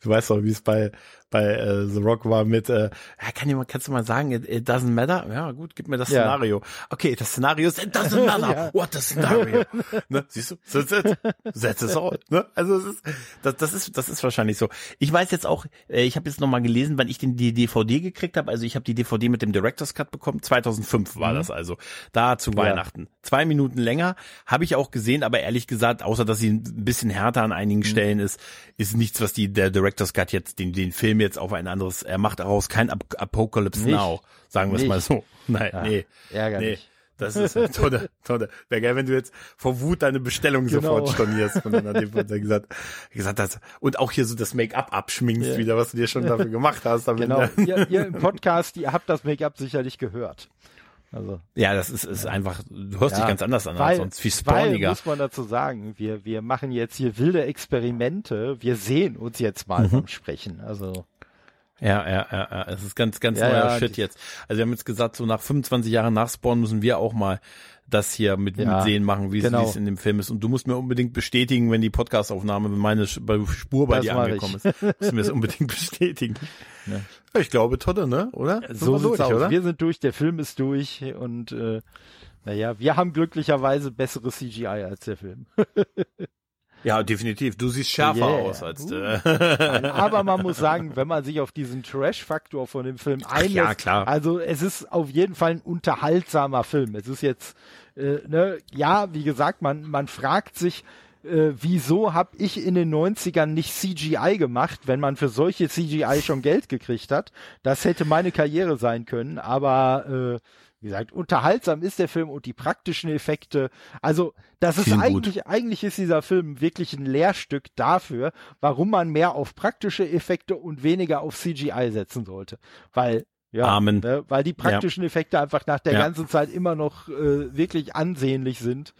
[SPEAKER 2] Du weißt doch, wie es bei bei äh, The Rock war mit, äh, kann jemand, kannst du mal sagen, it, it doesn't matter? Ja, gut, gib mir das ja. Szenario. Okay, das Szenario ist, it doesn't <laughs> matter. ja. What the scenario? <laughs> ne? Siehst du? That's it. That's it all. Ne? Also es ist, das, das ist, das ist wahrscheinlich so. Ich weiß jetzt auch, äh, ich habe jetzt nochmal gelesen, wann ich den, die DVD gekriegt habe. Also ich habe die DVD mit dem Director's Cut bekommen. 2005 war mhm. das also. Da zu ja. Weihnachten. Zwei Minuten länger. Habe ich auch gesehen, aber ehrlich gesagt, außer dass sie ein bisschen härter an einigen mhm. Stellen ist, ist nichts, was die, der Director's Cut jetzt, den, den Film jetzt auf ein anderes, er macht daraus kein Ap Apocalypse Nicht. Now, sagen wir es mal so. <laughs> Nein, ja, nee.
[SPEAKER 1] Ärgerlich. Nee.
[SPEAKER 2] Das ist tolle, <laughs> tolle. Wäre geil, wenn du jetzt vor Wut deine Bestellung genau. sofort stornierst. Von einer, gesagt, gesagt hast. Und auch hier so das Make-up abschminkst ja. wieder, was du dir schon dafür gemacht hast.
[SPEAKER 1] Genau. <laughs> ihr, ihr im Podcast, ihr habt das Make-up sicherlich gehört. Also.
[SPEAKER 2] Ja, das ist, ist einfach, du hörst ja, dich ganz anders an weil, als sonst, viel spawniger.
[SPEAKER 1] muss man dazu sagen, wir, wir machen jetzt hier wilde Experimente, wir sehen uns jetzt mal mhm. beim Sprechen, also.
[SPEAKER 2] Ja, ja, ja, ja. Es ist ganz, ganz ja, neuer ja, Shit jetzt. Also wir haben jetzt gesagt, so nach 25 Jahren nach Spawn müssen wir auch mal das hier mit, ja, mit sehen machen, wie genau. es in dem Film ist. Und du musst mir unbedingt bestätigen, wenn die Podcastaufnahme, wenn meine Spur bei das dir angekommen ich. ist, musst du mir das unbedingt <laughs> bestätigen. Ja. Ich glaube, Totte, ne? Oder?
[SPEAKER 1] So, so sieht's aus. Oder? Wir sind durch, der Film ist durch und äh, naja, wir haben glücklicherweise bessere CGI als der Film. <laughs>
[SPEAKER 2] Ja, definitiv. Du siehst schärfer yeah. aus als uh. <laughs>
[SPEAKER 1] Aber man muss sagen, wenn man sich auf diesen Trash-Faktor von dem Film einlässt,
[SPEAKER 2] ja, klar.
[SPEAKER 1] also es ist auf jeden Fall ein unterhaltsamer Film. Es ist jetzt, äh, ne, ja, wie gesagt, man, man fragt sich, äh, wieso habe ich in den 90ern nicht CGI gemacht, wenn man für solche CGI schon Geld gekriegt hat. Das hätte meine Karriere sein können, aber äh, wie gesagt, unterhaltsam ist der Film und die praktischen Effekte. Also, das ist eigentlich, gut. eigentlich ist dieser Film wirklich ein Lehrstück dafür, warum man mehr auf praktische Effekte und weniger auf CGI setzen sollte. Weil ja,
[SPEAKER 2] Amen.
[SPEAKER 1] Ne, weil die praktischen ja. Effekte einfach nach der ja. ganzen Zeit immer noch äh, wirklich ansehnlich sind.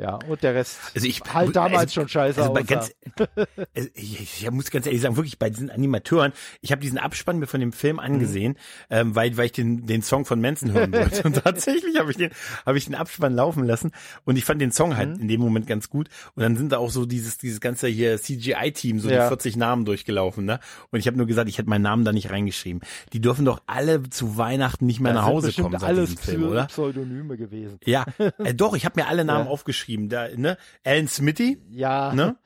[SPEAKER 1] Ja, und der Rest
[SPEAKER 2] also ich,
[SPEAKER 1] halt damals also, schon scheiße also
[SPEAKER 2] bei ganz, <laughs> ich, ich, muss ganz ehrlich sagen, wirklich bei diesen Animateuren, ich habe diesen Abspann mir von dem Film mhm. angesehen, mhm. ähm, weil, weil ich den, den Song von Manson hören wollte. und <laughs> tatsächlich habe ich den, habe ich den Abspann laufen lassen und ich fand den Song halt mhm. in dem Moment ganz gut. Und dann sind da auch so dieses, dieses ganze hier CGI-Team, so ja. die 40 Namen durchgelaufen, ne? Und ich habe nur gesagt, ich hätte meinen Namen da nicht reingeschrieben. Die dürfen doch alle zu Weihnachten nicht mehr das nach Hause kommen seit
[SPEAKER 1] alles
[SPEAKER 2] diesem Film, oder?
[SPEAKER 1] Pseudonyme gewesen.
[SPEAKER 2] Ja, äh, doch, ich habe mir alle <laughs> Namen ja. aufgeschrieben geschrieben. Da, ne? Alan Smitty.
[SPEAKER 1] Ja.
[SPEAKER 2] Ne?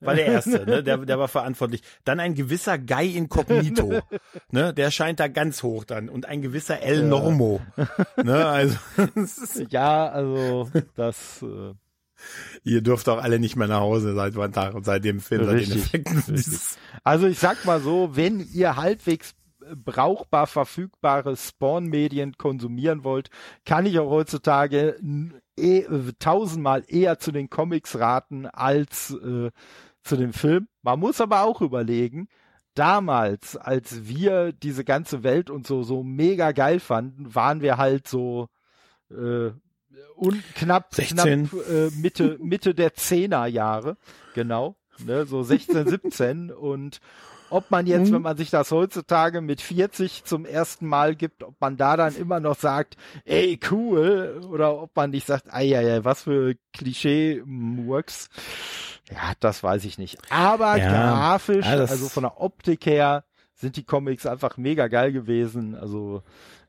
[SPEAKER 2] War der erste, ne? Der, <laughs> der war verantwortlich. Dann ein gewisser Guy Incognito, <laughs> ne? Der scheint da ganz hoch dann. Und ein gewisser El ja. Normo. Ne? Also, <laughs>
[SPEAKER 1] ja, also das. Äh
[SPEAKER 2] Ihr dürft auch alle nicht mehr nach Hause seit wann Tag und seit dem Film, seit den Effekten.
[SPEAKER 1] Also ich sag mal so, wenn ihr halbwegs brauchbar verfügbare Spawn-Medien konsumieren wollt, kann ich auch heutzutage eh, tausendmal eher zu den Comics raten als äh, zu dem Film. Man muss aber auch überlegen, damals, als wir diese ganze Welt und so so mega geil fanden, waren wir halt so äh, und knapp, 16. knapp äh, Mitte Mitte der Zehnerjahre, genau, ne, so 16, 17 und ob man jetzt, mhm. wenn man sich das heutzutage mit 40 zum ersten Mal gibt, ob man da dann immer noch sagt, ey, cool, oder ob man nicht sagt, ei, ei, ei was für Klischee-Murks. Ja, das weiß ich nicht. Aber ja, grafisch, also von der Optik her, sind die Comics einfach mega geil gewesen. Also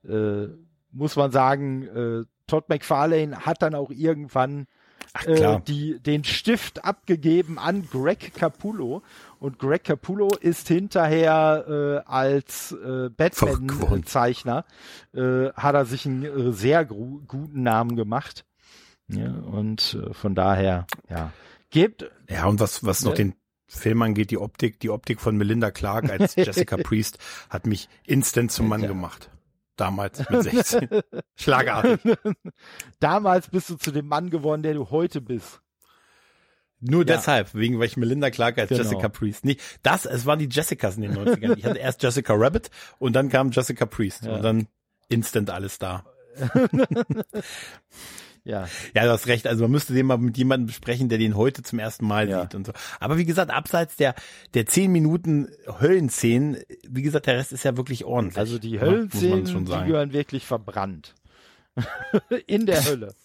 [SPEAKER 1] äh, muss man sagen, äh, Todd McFarlane hat dann auch irgendwann Ach, äh, die, den Stift abgegeben an Greg Capullo und Greg Capullo ist hinterher äh, als äh, Batman-Zeichner, äh, hat er sich einen äh, sehr guten Namen gemacht. Ja, und äh, von daher, ja. Gebt.
[SPEAKER 2] Ja, und was, was noch den Film angeht, die Optik, die Optik von Melinda Clark als <laughs> Jessica Priest hat mich instant zum Mann ja. gemacht. Damals mit 16. <laughs> Schlagartig.
[SPEAKER 1] Damals bist du zu dem Mann geworden, der du heute bist.
[SPEAKER 2] Nur ja. deshalb, wegen weil ich Melinda Clark als genau. Jessica Priest. Nicht, das, es waren die Jessicas in den 90ern. Ich hatte erst Jessica Rabbit und dann kam Jessica Priest ja. und dann instant alles da. <laughs> Ja. Ja, du hast recht. Also man müsste den mal mit jemandem besprechen, der den heute zum ersten Mal ja. sieht und so. Aber wie gesagt, abseits der, der zehn Minuten Höllenszenen, wie gesagt, der Rest ist ja wirklich ordentlich.
[SPEAKER 1] Also die Höllenszenen, die gehören wirklich verbrannt. <laughs> In der Hölle.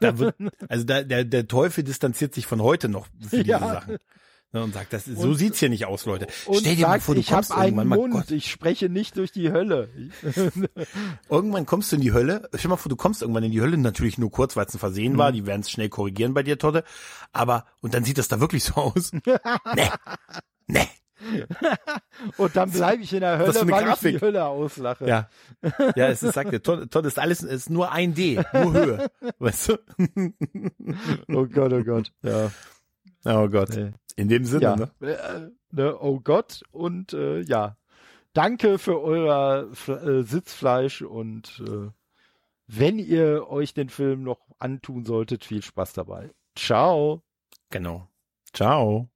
[SPEAKER 2] Da wird, also da, der, der Teufel distanziert sich von heute noch für <laughs> diese ja. Sachen. Ne, und sagt, das und, so sieht's hier nicht aus, Leute.
[SPEAKER 1] Stell dir sagt, mal vor, du ich kommst einen irgendwann Mund, mal, Gott. ich spreche nicht durch die Hölle. <laughs>
[SPEAKER 2] irgendwann kommst du in die Hölle. Stell dir mal vor, du kommst irgendwann in die Hölle, natürlich nur kurz, weil es ein Versehen mhm. war. Die werden es schnell korrigieren bei dir, Todde. Aber, und dann sieht das da wirklich so aus. <laughs> nee. Nee.
[SPEAKER 1] und dann bleibe ich in der Hölle, weil Grafik. ich die Hölle auslache.
[SPEAKER 2] Ja, ja es ist, sagt Todd, Todd ist alles, ist nur ein D, nur Höhe, <laughs> weißt du?
[SPEAKER 1] oh Gott, oh Gott, ja.
[SPEAKER 2] Oh Gott. Nee. In dem Sinne, ja. ne?
[SPEAKER 1] Äh, ne? Oh Gott und äh, ja, danke für euer äh, Sitzfleisch und äh, wenn ihr euch den Film noch antun solltet, viel Spaß dabei. Ciao.
[SPEAKER 2] Genau. Ciao.